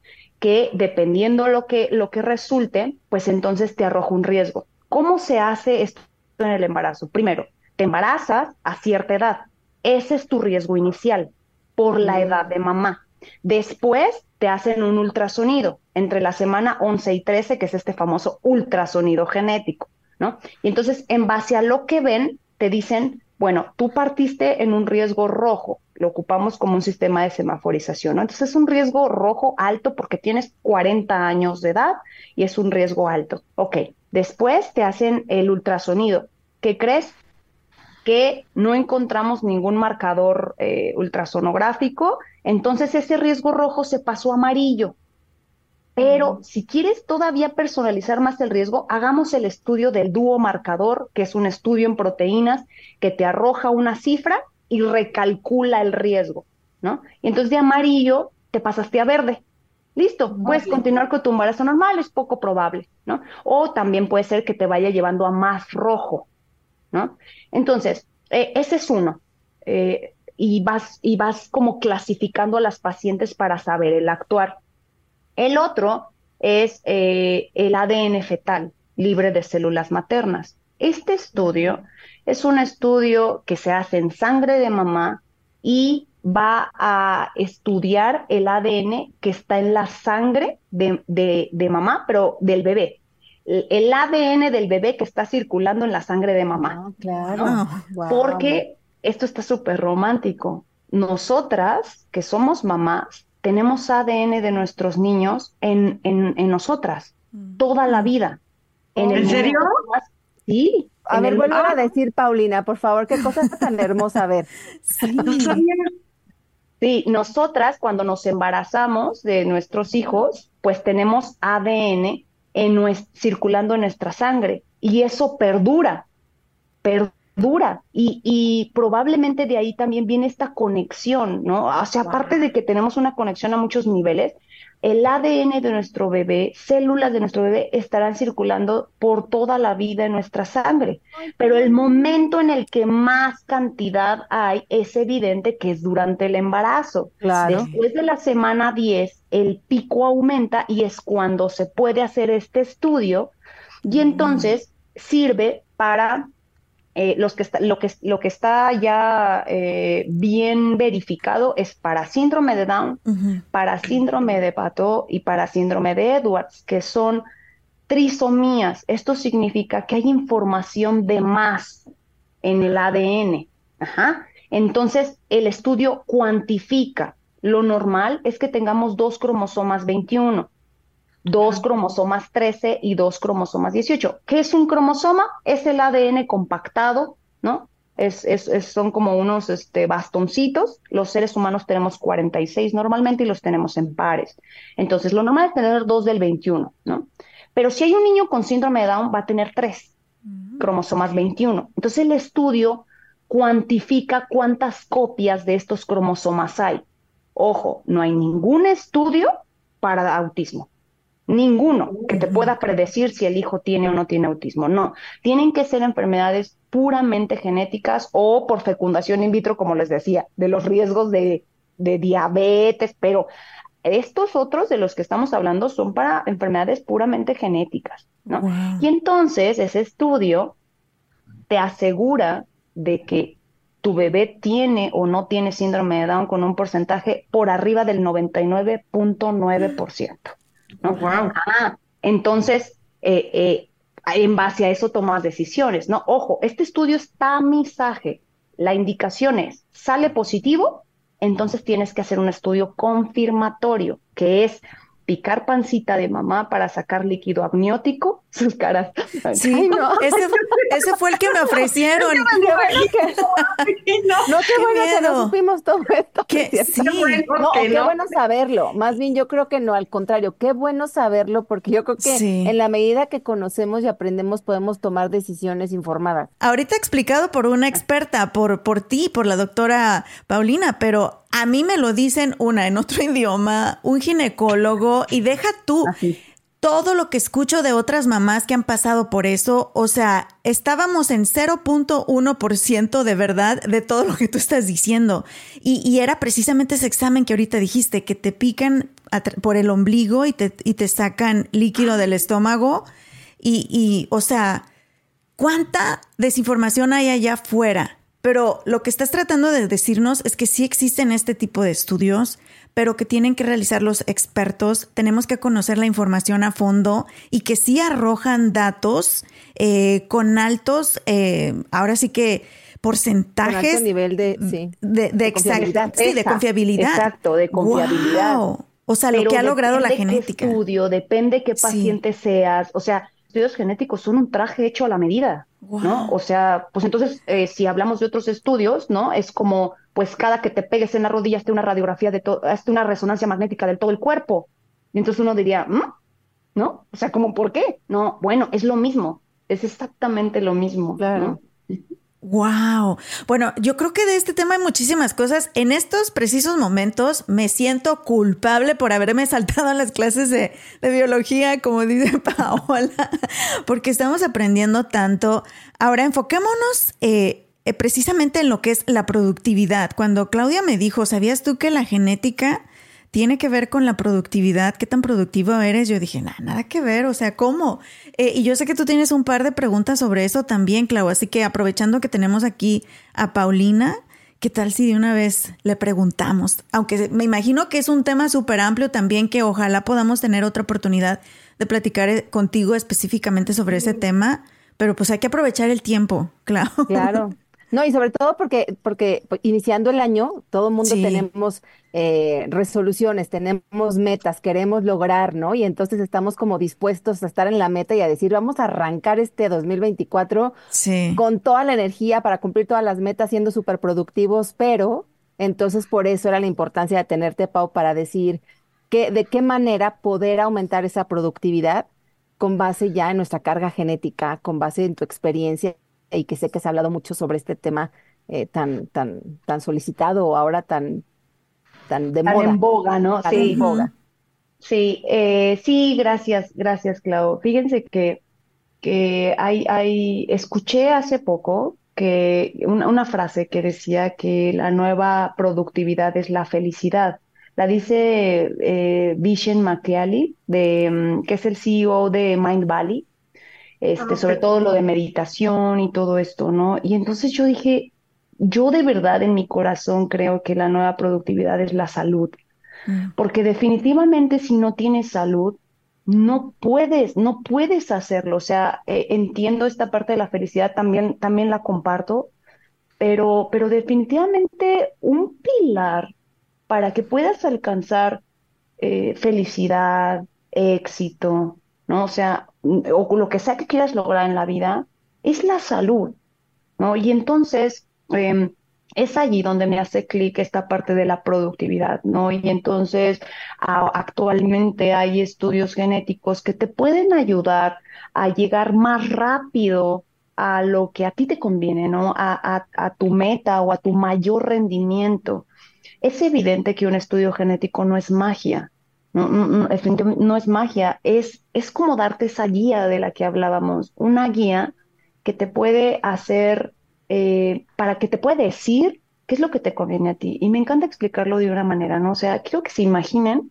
que dependiendo lo que, lo que resulte, pues entonces te arroja un riesgo. ¿Cómo se hace esto en el embarazo? Primero, te embarazas a cierta edad. Ese es tu riesgo inicial por la edad de mamá. Después te hacen un ultrasonido entre la semana 11 y 13, que es este famoso ultrasonido genético, ¿no? Y entonces, en base a lo que ven, te dicen, bueno, tú partiste en un riesgo rojo, lo ocupamos como un sistema de semaforización, ¿no? Entonces es un riesgo rojo alto porque tienes 40 años de edad y es un riesgo alto. Ok, después te hacen el ultrasonido. ¿Qué crees? que no encontramos ningún marcador eh, ultrasonográfico, entonces ese riesgo rojo se pasó a amarillo. Pero si quieres todavía personalizar más el riesgo, hagamos el estudio del dúo marcador, que es un estudio en proteínas que te arroja una cifra y recalcula el riesgo, ¿no? Y entonces de amarillo te pasaste a verde. Listo, puedes continuar con tu embarazo normal, es poco probable, ¿no? O también puede ser que te vaya llevando a más rojo, ¿no? Entonces, eh, ese es uno. Eh, y, vas, y vas como clasificando a las pacientes para saber el actuar. El otro es eh, el ADN fetal libre de células maternas. Este estudio es un estudio que se hace en sangre de mamá y va a estudiar el ADN que está en la sangre de, de, de mamá, pero del bebé. El, el ADN del bebé que está circulando en la sangre de mamá. Ah, claro. Ah. Porque esto está súper romántico. Nosotras, que somos mamás, tenemos ADN de nuestros niños en, en, en nosotras toda la vida. ¿En el serio? más- Sí. A ver, el- vuelve Ah, a decir, Paulina, por favor, qué cosa tan hermosa. A ver. sí. Sí, nosotras cuando nos embarazamos de nuestros hijos, pues tenemos ADN en nues- circulando en nuestra sangre y eso perdura, perdura dura y, y, probablemente de ahí también viene esta conexión, ¿no? O sea, aparte de que tenemos una conexión a muchos niveles, el ADN de nuestro bebé, células de nuestro bebé estarán circulando por toda la vida en nuestra sangre, pero el momento en el que más cantidad hay es evidente que es durante el embarazo. Claro. Después de la semana 10, el pico aumenta y es cuando se puede hacer este estudio y entonces sirve para eh, los que está, lo, que, lo que está ya eh, bien verificado es para síndrome de Down, para síndrome de Pato y para síndrome de Edwards, que son trisomías. Esto significa que hay información de más en el ADN. Ajá. Entonces, el estudio cuantifica. Lo normal es que tengamos dos cromosomas 21 dos cromosomas 13 y dos cromosomas 18. ¿Qué es un cromosoma? Es el ADN compactado, ¿no? Es, es, son como unos este, bastoncitos. Los seres humanos tenemos 46 normalmente y los tenemos en pares. Entonces, lo normal es tener dos del 21, ¿no? Pero si hay un niño con síndrome de Down, va a tener tres mm. cromosomas 21. Entonces, el estudio cuantifica cuántas copias de estos cromosomas hay. Ojo, no hay ningún estudio para autismo. Ninguno que te pueda predecir si el hijo tiene o no tiene autismo. No, tienen que ser enfermedades puramente genéticas o por fecundación in vitro, como les decía, de los riesgos de, diabetes, pero estos otros de los que estamos hablando son para enfermedades puramente genéticas, ¿no? Y entonces ese estudio te asegura de que tu bebé tiene o no tiene síndrome de Down con un porcentaje por arriba del 99.9%. ¿no? Ah, entonces, eh, eh, en base a eso tomas decisiones, ¿no? Ojo, este estudio es tamizaje. La indicación es, sale positivo, entonces tienes que hacer un estudio confirmatorio, que es picar pancita de mamá para sacar líquido amniótico, sus caras. Sí, no. ese, fue el que me ofrecieron. no, qué bueno que no supimos todo esto. sí. no, qué bueno saberlo. Más bien yo creo que no, al contrario, qué bueno saberlo porque yo creo que en la medida que conocemos y aprendemos podemos tomar decisiones informadas. Ahorita explicado por una experta, por, por ti, por la doctora Paulina, pero a mí me lo dicen una en otro idioma, un ginecólogo, y deja tú. Todo lo que escucho de otras mamás que han pasado por eso, o sea, estábamos en 0.1% de verdad de todo lo que tú estás diciendo. Y, era precisamente ese examen que ahorita dijiste, que te pican por el ombligo y te, y te sacan líquido del estómago. Y, y, o sea, ¿cuánta desinformación hay allá afuera? Pero lo que estás tratando de decirnos es que sí existen este tipo de estudios, pero que tienen que realizar los expertos. Tenemos que conocer la información a fondo y que sí arrojan datos eh, con altos, eh, ahora sí que porcentajes. Con alto nivel de, sí, de, confiabilidad. Sí, de confiabilidad. Exacto, de confiabilidad. O sea, lo que ha logrado la genética. Qué estudio, depende qué paciente seas. O sea, estudios genéticos son un traje hecho a la medida. ¿no? O sea, pues entonces, eh, si hablamos de otros estudios, ¿no? Es como, pues cada que te pegues en la rodilla, hazte una radiografía de todo, hazte una resonancia magnética del todo el cuerpo. Y entonces uno diría, ¿Mm? ¿no? O sea, como, ¿por qué? No, bueno, es lo mismo, es exactamente lo mismo. Claro. Wow. Bueno, yo creo que de este tema hay muchísimas cosas. En estos precisos momentos me siento culpable por haberme saltado a las clases de, biología, como dice Paola, porque estamos aprendiendo tanto. Ahora enfoquémonos eh, eh, precisamente en lo que es la productividad. Cuando Claudia me dijo, ¿sabías tú que la genética tiene que ver con la productividad, qué tan productivo eres. Yo dije, nada, nada que ver, o sea, ¿cómo? Eh, y yo sé que tú tienes un par de preguntas sobre eso también, Clau, así que aprovechando que tenemos aquí a Paulina, ¿qué tal si de una vez le preguntamos? Aunque me imagino que es un tema súper amplio también que ojalá podamos tener otra oportunidad de platicar eh, contigo específicamente sobre ese tema, pero pues hay que aprovechar el tiempo, Clau. Claro. No, y sobre todo porque, porque iniciando el año, todo el mundo tenemos eh, resoluciones, tenemos metas, queremos lograr, ¿no? Y entonces estamos como dispuestos a estar en la meta y a decir, vamos a arrancar este 2024 con toda la energía para cumplir todas las metas, siendo súper productivos, pero entonces por eso era la importancia de tenerte, Pau, para decir que, de qué manera poder aumentar esa productividad con base ya en nuestra carga genética, con base en tu experiencia y que sé que se ha hablado mucho sobre este tema eh, tan, tan, tan solicitado, ahora tan, tan de Tan moda. en boga, ¿no? Tan Sí. en boga. Sí, eh, sí, gracias, gracias, Clau. Fíjense que, que hay, hay, escuché hace poco que una, una frase que decía que la nueva productividad es la felicidad. La dice eh, Vishen Makiali, de, mm, que es el CEO de Mind Valley, este, sobre todo lo de meditación y todo esto, ¿no? Y entonces yo dije, yo de verdad en mi corazón creo que la nueva productividad es la salud. Porque definitivamente si no tienes salud, no puedes, no puedes hacerlo. O sea, eh, entiendo esta parte de la felicidad, también, también la comparto, pero, pero definitivamente un pilar para que puedas alcanzar eh, felicidad, éxito, ¿no? O sea, o lo que sea que quieras lograr en la vida, es la salud, ¿no? Y entonces, em, es allí donde me hace clic esta parte de la productividad, ¿no? Y entonces actualmente hay estudios genéticos que te pueden ayudar a llegar más rápido a lo que a ti te conviene, ¿no? A- a tu meta o a tu mayor rendimiento. Es evidente que un estudio genético no es magia, no, no, no, no es magia, es, es como darte esa guía de la que hablábamos, una guía que te puede hacer eh, para que te pueda decir qué es lo que te conviene a ti. Y me encanta explicarlo de una manera, ¿no? O sea, quiero que se imaginen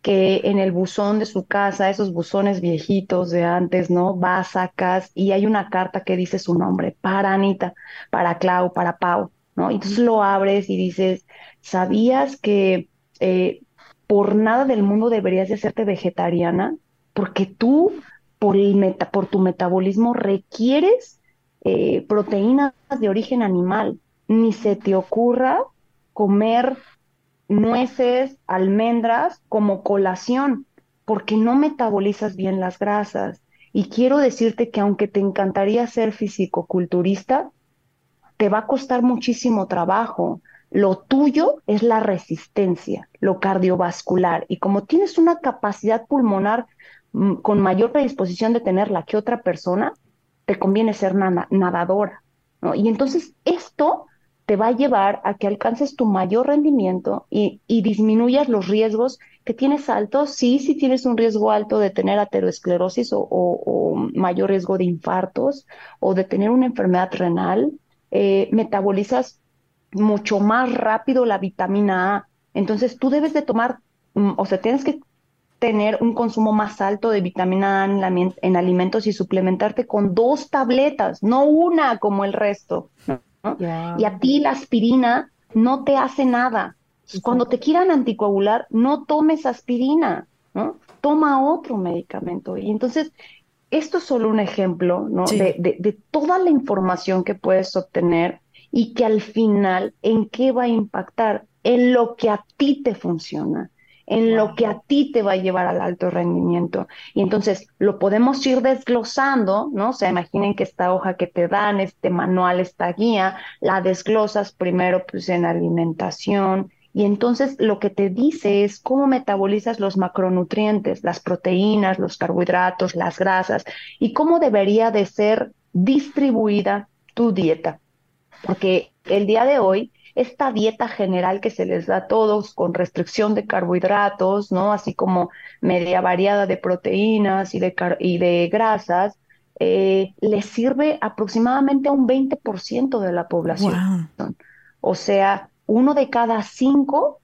que en el buzón de su casa, esos buzones viejitos de antes, ¿no? Vas, sacas y hay una carta que dice su nombre, para Anita, para Clau, para Pau, ¿no? Y entonces lo abres y dices, ¿sabías que eh, por nada del mundo deberías de hacerte vegetariana? Porque tú, por tu metabolismo, requieres eh, proteínas de origen animal. Ni se te ocurra comer nueces, almendras como colación, porque no metabolizas bien las grasas. Y quiero decirte que aunque te encantaría ser fisicoculturista, te va a costar muchísimo trabajo. Lo tuyo es la resistencia, lo cardiovascular. Y como tienes una capacidad pulmonar mm, con mayor predisposición de tenerla que otra persona, te conviene ser nada- nadadora, ¿no? Y entonces esto te va a llevar a que alcances tu mayor rendimiento y, y disminuyas los riesgos que tienes altos. Sí, sí tienes un riesgo alto de tener aterosclerosis o, o- o mayor riesgo de infartos o de tener una enfermedad renal. Eh, metabolizas mucho más rápido la vitamina A. Entonces tú debes de tomar, mm, o sea, tienes que tener un consumo más alto de vitamina A en, alimentos y suplementarte con dos tabletas, no una como el resto. Y a ti la aspirina no te hace nada. Cuando te quieran anticoagular, no tomes aspirina, ¿no? Toma otro medicamento. Y entonces, esto es solo un ejemplo, ¿no? Sí. De, de- de toda la información que puedes obtener y que al final, ¿en qué va a impactar? En lo que a ti te funciona, en lo que a ti te va a llevar al alto rendimiento. Y entonces lo podemos ir desglosando, ¿no? O sea, imaginen que esta hoja que te dan, este manual, esta guía, la desglosas primero pues en alimentación y entonces lo que te dice es cómo metabolizas los macronutrientes, las proteínas, los carbohidratos, las grasas y cómo debería de ser distribuida tu dieta. Porque el día de hoy, esta dieta general que se les da a todos con restricción de carbohidratos, ¿no? Así como media variada de proteínas y de, car- y de grasas, eh, les sirve aproximadamente a un 20% de la población. Wow. O sea, uno de cada cinco,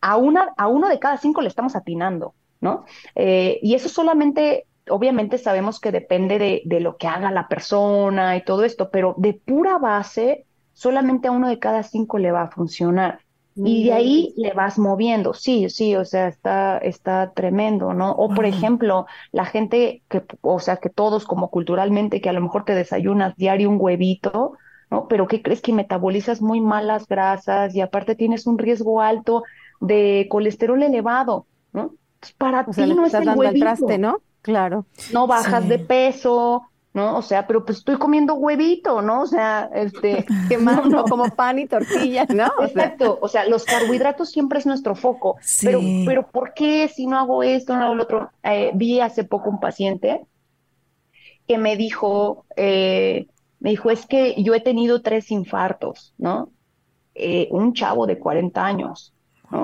a, una, a uno de cada cinco le estamos atinando, ¿no? Eh, y eso solamente, obviamente sabemos que depende de, de lo que haga la persona y todo esto, pero de pura base, solamente a uno de cada cinco le va a funcionar. Y de ahí le vas moviendo, sí, sí, o sea, está, está tremendo, ¿no? O por ejemplo, la gente que, o sea, que todos como culturalmente, que a lo mejor te desayunas diario un huevito, ¿no? Pero ¿qué crees que metabolizas muy mal las grasas y aparte tienes un riesgo alto de colesterol elevado, ¿no? Para O ti no es estás el huevito, traste, ¿no? Claro. no bajas Sí. de peso, ¿no? O sea, pero pues estoy comiendo huevito, ¿no? O sea, este, ¿Qué más? No, como pan y tortilla, ¿no? O sea, Exacto, o sea, los carbohidratos siempre es nuestro foco, pero, Sí. pero ¿por qué si no hago esto, no hago lo otro? Eh, vi hace poco un paciente que me dijo, eh, Me dijo, es que yo he tenido tres infartos, ¿no? Eh, un chavo de 40 años. ¿no?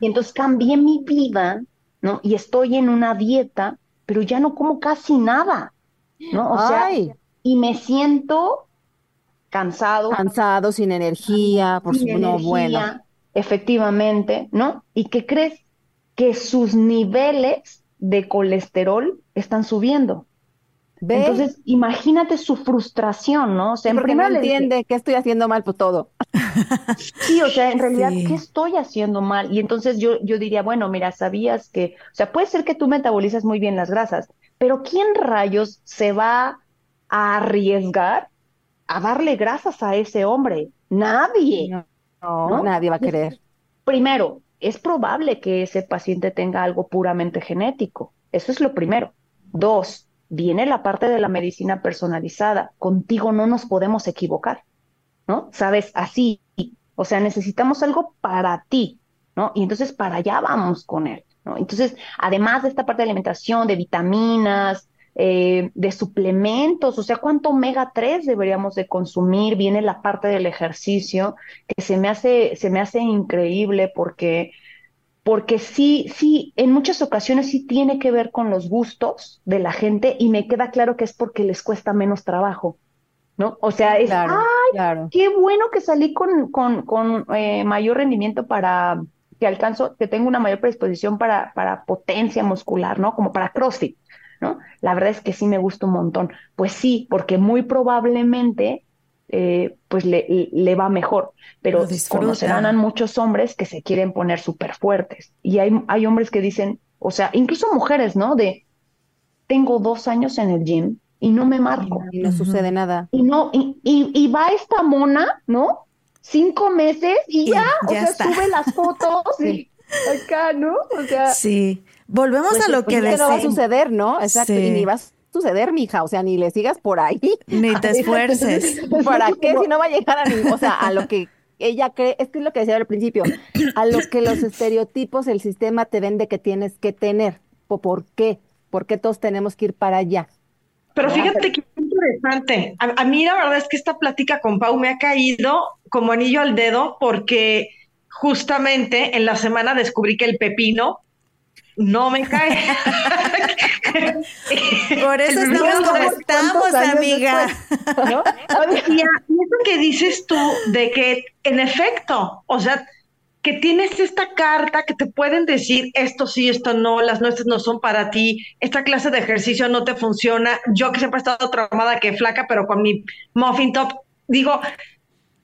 y entonces cambié mi vida, ¿no? Y estoy en una dieta, pero ya no como casi nada, ¿no? O sea, y me siento cansado. Cansado, sin energía, por su no bueno. Efectivamente, ¿no? ¿Y qué crees? Que sus niveles de colesterol están subiendo. Entonces, imagínate su frustración, ¿no? O sea, en no entiende qué estoy haciendo mal por todo. sí, o sea, en realidad, ¿qué estoy haciendo mal? Y entonces yo, yo diría, bueno, mira, sabías que, o sea, puede ser que tú metabolizas muy bien las grasas, pero ¿quién rayos se va a arriesgar a darle grasas a ese hombre? Nadie. No, nadie va a querer. Primero, es probable que ese paciente tenga algo puramente genético. Eso es lo primero. Dos, viene la parte de la medicina personalizada. Contigo no nos podemos equivocar, ¿no? Sabes, así, o sea, necesitamos algo para ti, ¿no? Y entonces para allá vamos con él, ¿no? Entonces, además de esta parte de alimentación, de vitaminas, eh, de suplementos, o sea, cuánto omega 3 deberíamos de consumir, viene la parte del ejercicio, que se me hace, se me hace increíble porque, porque sí, sí, en muchas ocasiones sí tiene que ver con los gustos de la gente y me queda claro que es porque les cuesta menos trabajo. ¿No? O sea, es, ¡ay, claro. qué bueno que salí con, con, con eh, mayor rendimiento para que alcanzo, que tengo una mayor predisposición para, para potencia muscular, ¿no? Como para CrossFit. ¿no? La verdad es que sí me gusta un montón. Pues sí, porque muy probablemente eh, pues le, le, va mejor, pero conocerán a muchos hombres que se quieren poner súper fuertes. Y hay, hay hombres que dicen, o sea, incluso mujeres, ¿no? De, tengo dos años en el gym y no me marco. Y no sucede nada. Y no, y, y, va esta mona, ¿no? Cinco meses y, ya, o sea, sube las fotos y acá, ¿no? O sea. Sí. Volvemos pues a lo que decía. no va a suceder, ¿no? Exacto. Y ni va a suceder, mija. O sea, ni le sigas por ahí. Ni te esfuerces. ¿Para qué? Si no va a llegar a ni, o sea, a lo que ella cree, es que es lo que decía al principio, a lo que los estereotipos, el sistema te vende que tienes que tener. ¿O por qué? ¿Por qué todos tenemos que ir para allá? Pero fíjate qué interesante. A, a, mí la verdad es que esta plática con Pau me ha caído como anillo al dedo porque justamente en la semana descubrí que el pepino no me cae. Por eso estamos como estamos, amiga. Y eso que dices tú de que, en efecto, o sea, que tienes esta carta que te pueden decir esto sí, esto no, las nueces no son para ti, esta clase de ejercicio no te funciona. Yo que siempre he estado traumada que flaca, pero con mi muffin top, digo,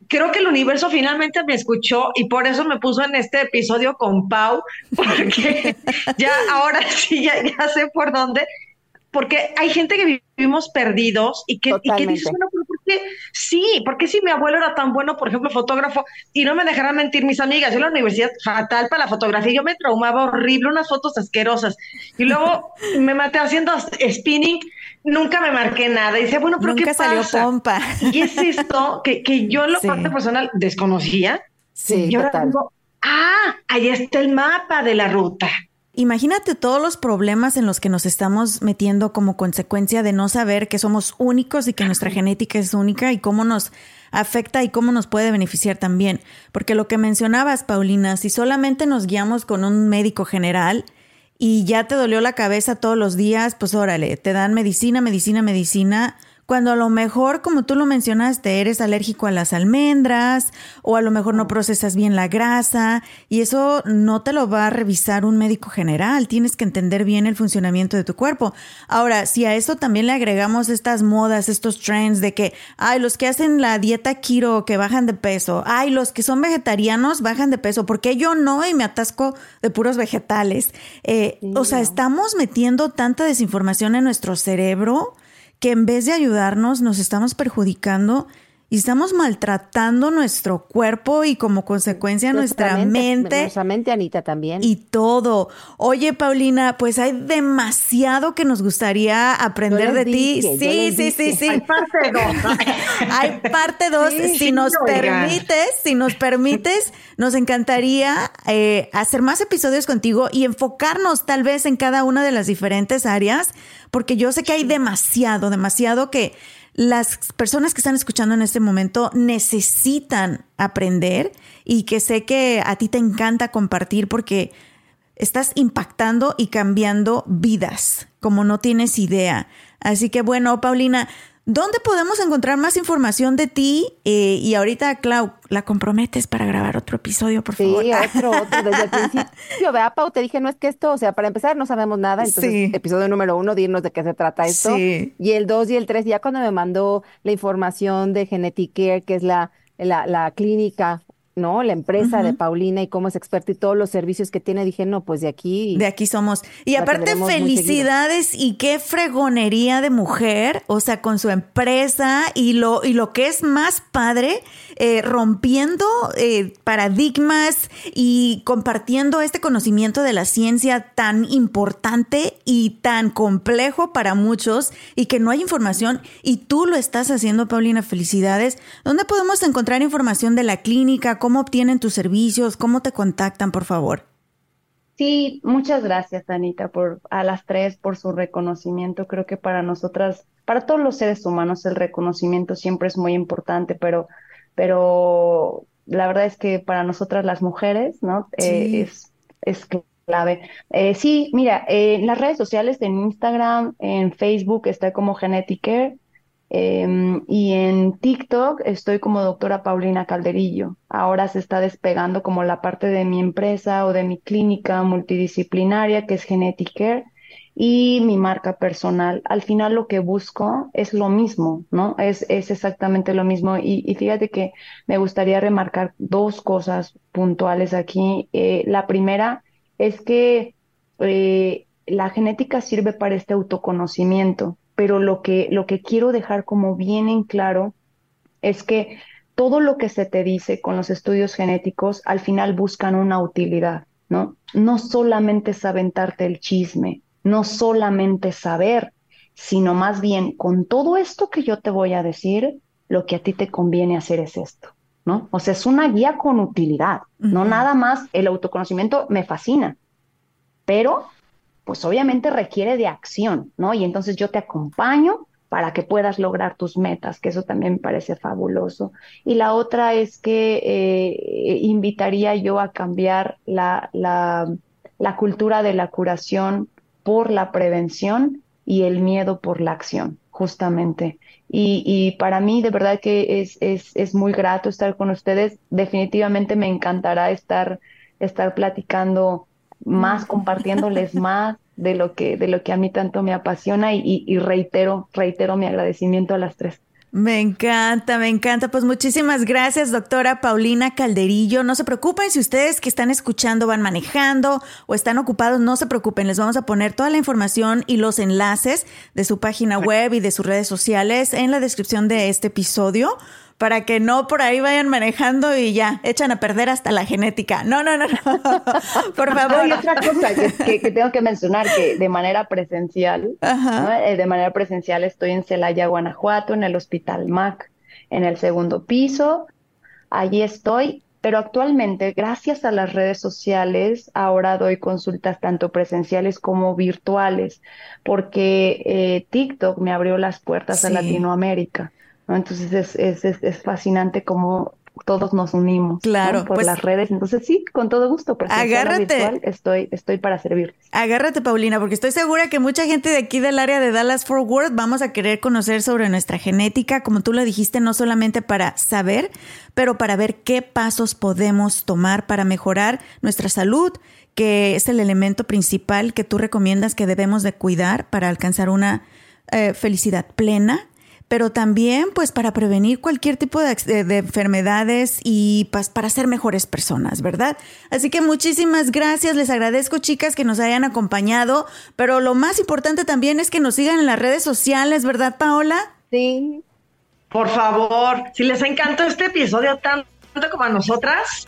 creo que el universo finalmente me escuchó y por eso me puso en este episodio con Pau, porque ya ahora sí, ya, ya, sé por dónde, porque hay gente que vivimos perdidos y que, y que dice, bueno, pero ¿por qué? Sí, porque si mi abuelo era tan bueno, por ejemplo, fotógrafo, y no me dejarán mentir mis amigas, yo en la universidad fatal para la fotografía, yo me traumaba horrible, unas fotos asquerosas, y luego me maté haciendo spinning, nunca me marqué nada. Y decía, bueno, pero ¿qué salió pompa. Y es esto que, que yo en lo parte personal desconocía. Sí, y ahora digo, ah, ahí está el mapa de la ruta. Imagínate todos los problemas en los que nos estamos metiendo como consecuencia de no saber que somos únicos y que nuestra genética es única y cómo nos afecta y cómo nos puede beneficiar también. Porque lo que mencionabas, Paulina, si solamente nos guiamos con un médico general, y ya te dolió la cabeza todos los días, pues órale, te dan medicina, medicina, medicina, cuando a lo mejor, como tú lo mencionaste, eres alérgico a las almendras o a lo mejor no procesas bien la grasa y eso no te lo va a revisar un médico general. Tienes que entender bien el funcionamiento de tu cuerpo. Ahora, si a eso también le agregamos estas modas, estos trends de que, ay, los que hacen la dieta keto que bajan de peso, ay, los que son vegetarianos bajan de peso, porque yo no y me atasco de puros vegetales. Eh, o sea, estamos metiendo tanta desinformación en nuestro cerebro que en vez de ayudarnos nos estamos perjudicando y estamos maltratando nuestro cuerpo y como consecuencia nuestra, mente, Nuestra mente, Anita, también. Y todo. Oye, Paulina, pues hay demasiado que nos gustaría aprender de ti. Sí, sí, sí, sí. Hay parte dos. hay parte dos. si nos permites, si nos permites, nos encantaría eh, hacer más episodios contigo y enfocarnos tal vez en cada una de las diferentes áreas, porque yo sé que hay demasiado, demasiado que las personas que están escuchando en este momento necesitan aprender y que sé que a ti te encanta compartir porque estás impactando y cambiando vidas, como no tienes idea. Así que bueno, Paulina, ¿Dónde podemos encontrar más información de ti? Eh, y ahorita, Clau, la comprometes para grabar otro episodio, por favor. Sí, otro, otro. Desde el principio, vea, Pau, te dije, no es que esto, o sea, para empezar no sabemos nada. Entonces, episodio número uno, dirnos de qué se trata esto. Sí. Y el dos y el tres, ya cuando me mandó la información de Genetic Care, que es la, la, la clínica ¿no? La empresa de Paulina y cómo es experta y todos los servicios que tiene, dije, no, pues de aquí. De aquí somos. Y aparte, felicidades y qué fregonería de mujer, o sea, con su empresa y lo, y lo que es más padre, eh, rompiendo eh, paradigmas y compartiendo este conocimiento de la ciencia tan importante y tan complejo para muchos y que no hay información y tú lo estás haciendo, Paulina, felicidades. ¿Dónde podemos encontrar información de la clínica? ¿Cómo obtienen tus servicios? ¿Cómo te contactan, por favor? Sí, muchas gracias, Anita, por a las tres por su reconocimiento. Creo que para nosotras, para todos los seres humanos, el reconocimiento siempre es muy importante, pero, pero la verdad es que para nosotras las mujeres, ¿no? Eh, es, es clave. Eh, sí, mira, en las redes sociales, en Instagram, en Facebook, está como Genetic Care. Em, y en TikTok estoy como doctora Paulina Calderillo. Ahora se está despegando como la parte de mi empresa o de mi clínica multidisciplinaria que es Genetic Care y mi marca personal. Al final lo que busco es lo mismo, ¿no? Es, es exactamente lo mismo. Y, fíjate que me gustaría remarcar dos cosas puntuales aquí. Eh, la primera es que eh, la genética sirve para este autoconocimiento pero lo que, lo que quiero dejar como bien en claro es que todo lo que se te dice con los estudios genéticos al final buscan una utilidad, ¿no? No solamente es aventarte el chisme, no solamente saber, sino más bien con todo esto que yo te voy a decir, lo que a ti te conviene hacer es esto, ¿no? O sea, es una guía con utilidad, no nada más el autoconocimiento me fascina, pero pues obviamente requiere de acción, ¿no? Y entonces yo te acompaño para que puedas lograr tus metas, que eso también me parece fabuloso. Y la otra es que eh, invitaría yo a cambiar la, la, la, cultura de la curación por la prevención y el miedo por la acción, justamente. Y, y para mí de verdad que es, es, es muy grato estar con ustedes. Definitivamente me encantará estar, estar platicando más, compartiéndoles más de lo que, de lo que a mí tanto me apasiona y, y reitero, reitero mi agradecimiento a las tres. Me encanta, me encanta. Pues muchísimas gracias, doctora Paulina Calderillo. No se preocupen si ustedes que están escuchando van manejando o están ocupados, no se preocupen. Les vamos a poner toda la información y los enlaces de su página web y de sus redes sociales en la descripción de este episodio para que no por ahí vayan manejando y ya echan a perder hasta la genética. No, no, no, no. por favor. y otra cosa que, tengo que mencionar, que de manera presencial, eh, de manera presencial estoy en Celaya, Guanajuato, en el Hospital MAC, en el segundo piso. Allí estoy, pero actualmente, gracias a las redes sociales, ahora doy consultas tanto presenciales como virtuales, porque eh, TikTok me abrió las puertas a Latinoamérica. Entonces es, es, es, es fascinante cómo todos nos unimos claro, por pues las redes. Entonces sí, con todo gusto. Agárrate. estoy, estoy para servir. Agárrate, Paulina, porque estoy segura que mucha gente de aquí del área de Dallas Fort Worth vamos a querer conocer sobre nuestra genética, como tú lo dijiste, no solamente para saber, pero para ver qué pasos podemos tomar para mejorar nuestra salud, que es el elemento principal que tú recomiendas que debemos de cuidar para alcanzar una eh, felicidad plena pero también pues para prevenir cualquier tipo de, enfermedades y pues, para ser mejores personas, ¿verdad? Así que muchísimas gracias, les agradezco chicas que nos hayan acompañado, pero lo más importante también es que nos sigan en las redes sociales, ¿verdad Paola? Sí. Por favor, si les encantó este episodio tanto como a nosotras,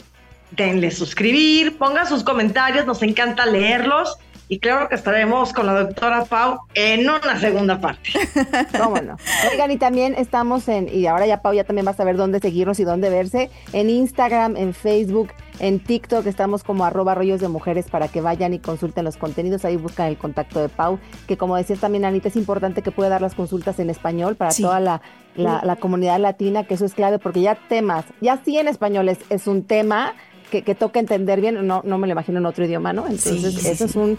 denle suscribir, pongan sus comentarios, nos encanta leerlos y claro que estaremos con la doctora Pau en una segunda parte. ¿Cómo no? Oigan, y también estamos en, y ahora ya Pau ya también va a saber dónde seguirnos y dónde verse, en Instagram, en Facebook, en TikTok estamos como arroba rollos de mujeres para que vayan y consulten los contenidos. Ahí buscan el contacto de Pau, que como decías también, Anita, es importante que pueda dar las consultas en español para toda la, la, comunidad latina, que eso es clave, porque ya temas, ya sí en español es, es un tema que, que, toca entender bien, no, no me lo imagino en otro idioma, ¿no? Entonces, eso es un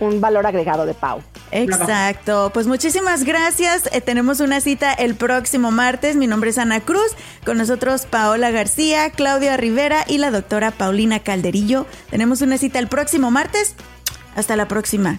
un valor agregado de Pau. Exacto. Pues muchísimas gracias. Eh, tenemos una cita el próximo martes. Mi nombre es Ana Cruz. Con nosotros Paola García, Claudia Rivera y la doctora Paulina Calderillo. Tenemos una cita el próximo martes. Hasta la próxima.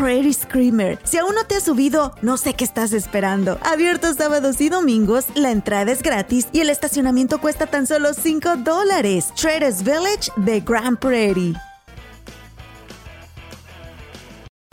Prairie Screamer. Si aún no te has subido, no sé qué estás esperando. Abierto sábados y domingos, la entrada es gratis y el estacionamiento cuesta tan solo 5 dólares. Traders Village de Grand Prairie.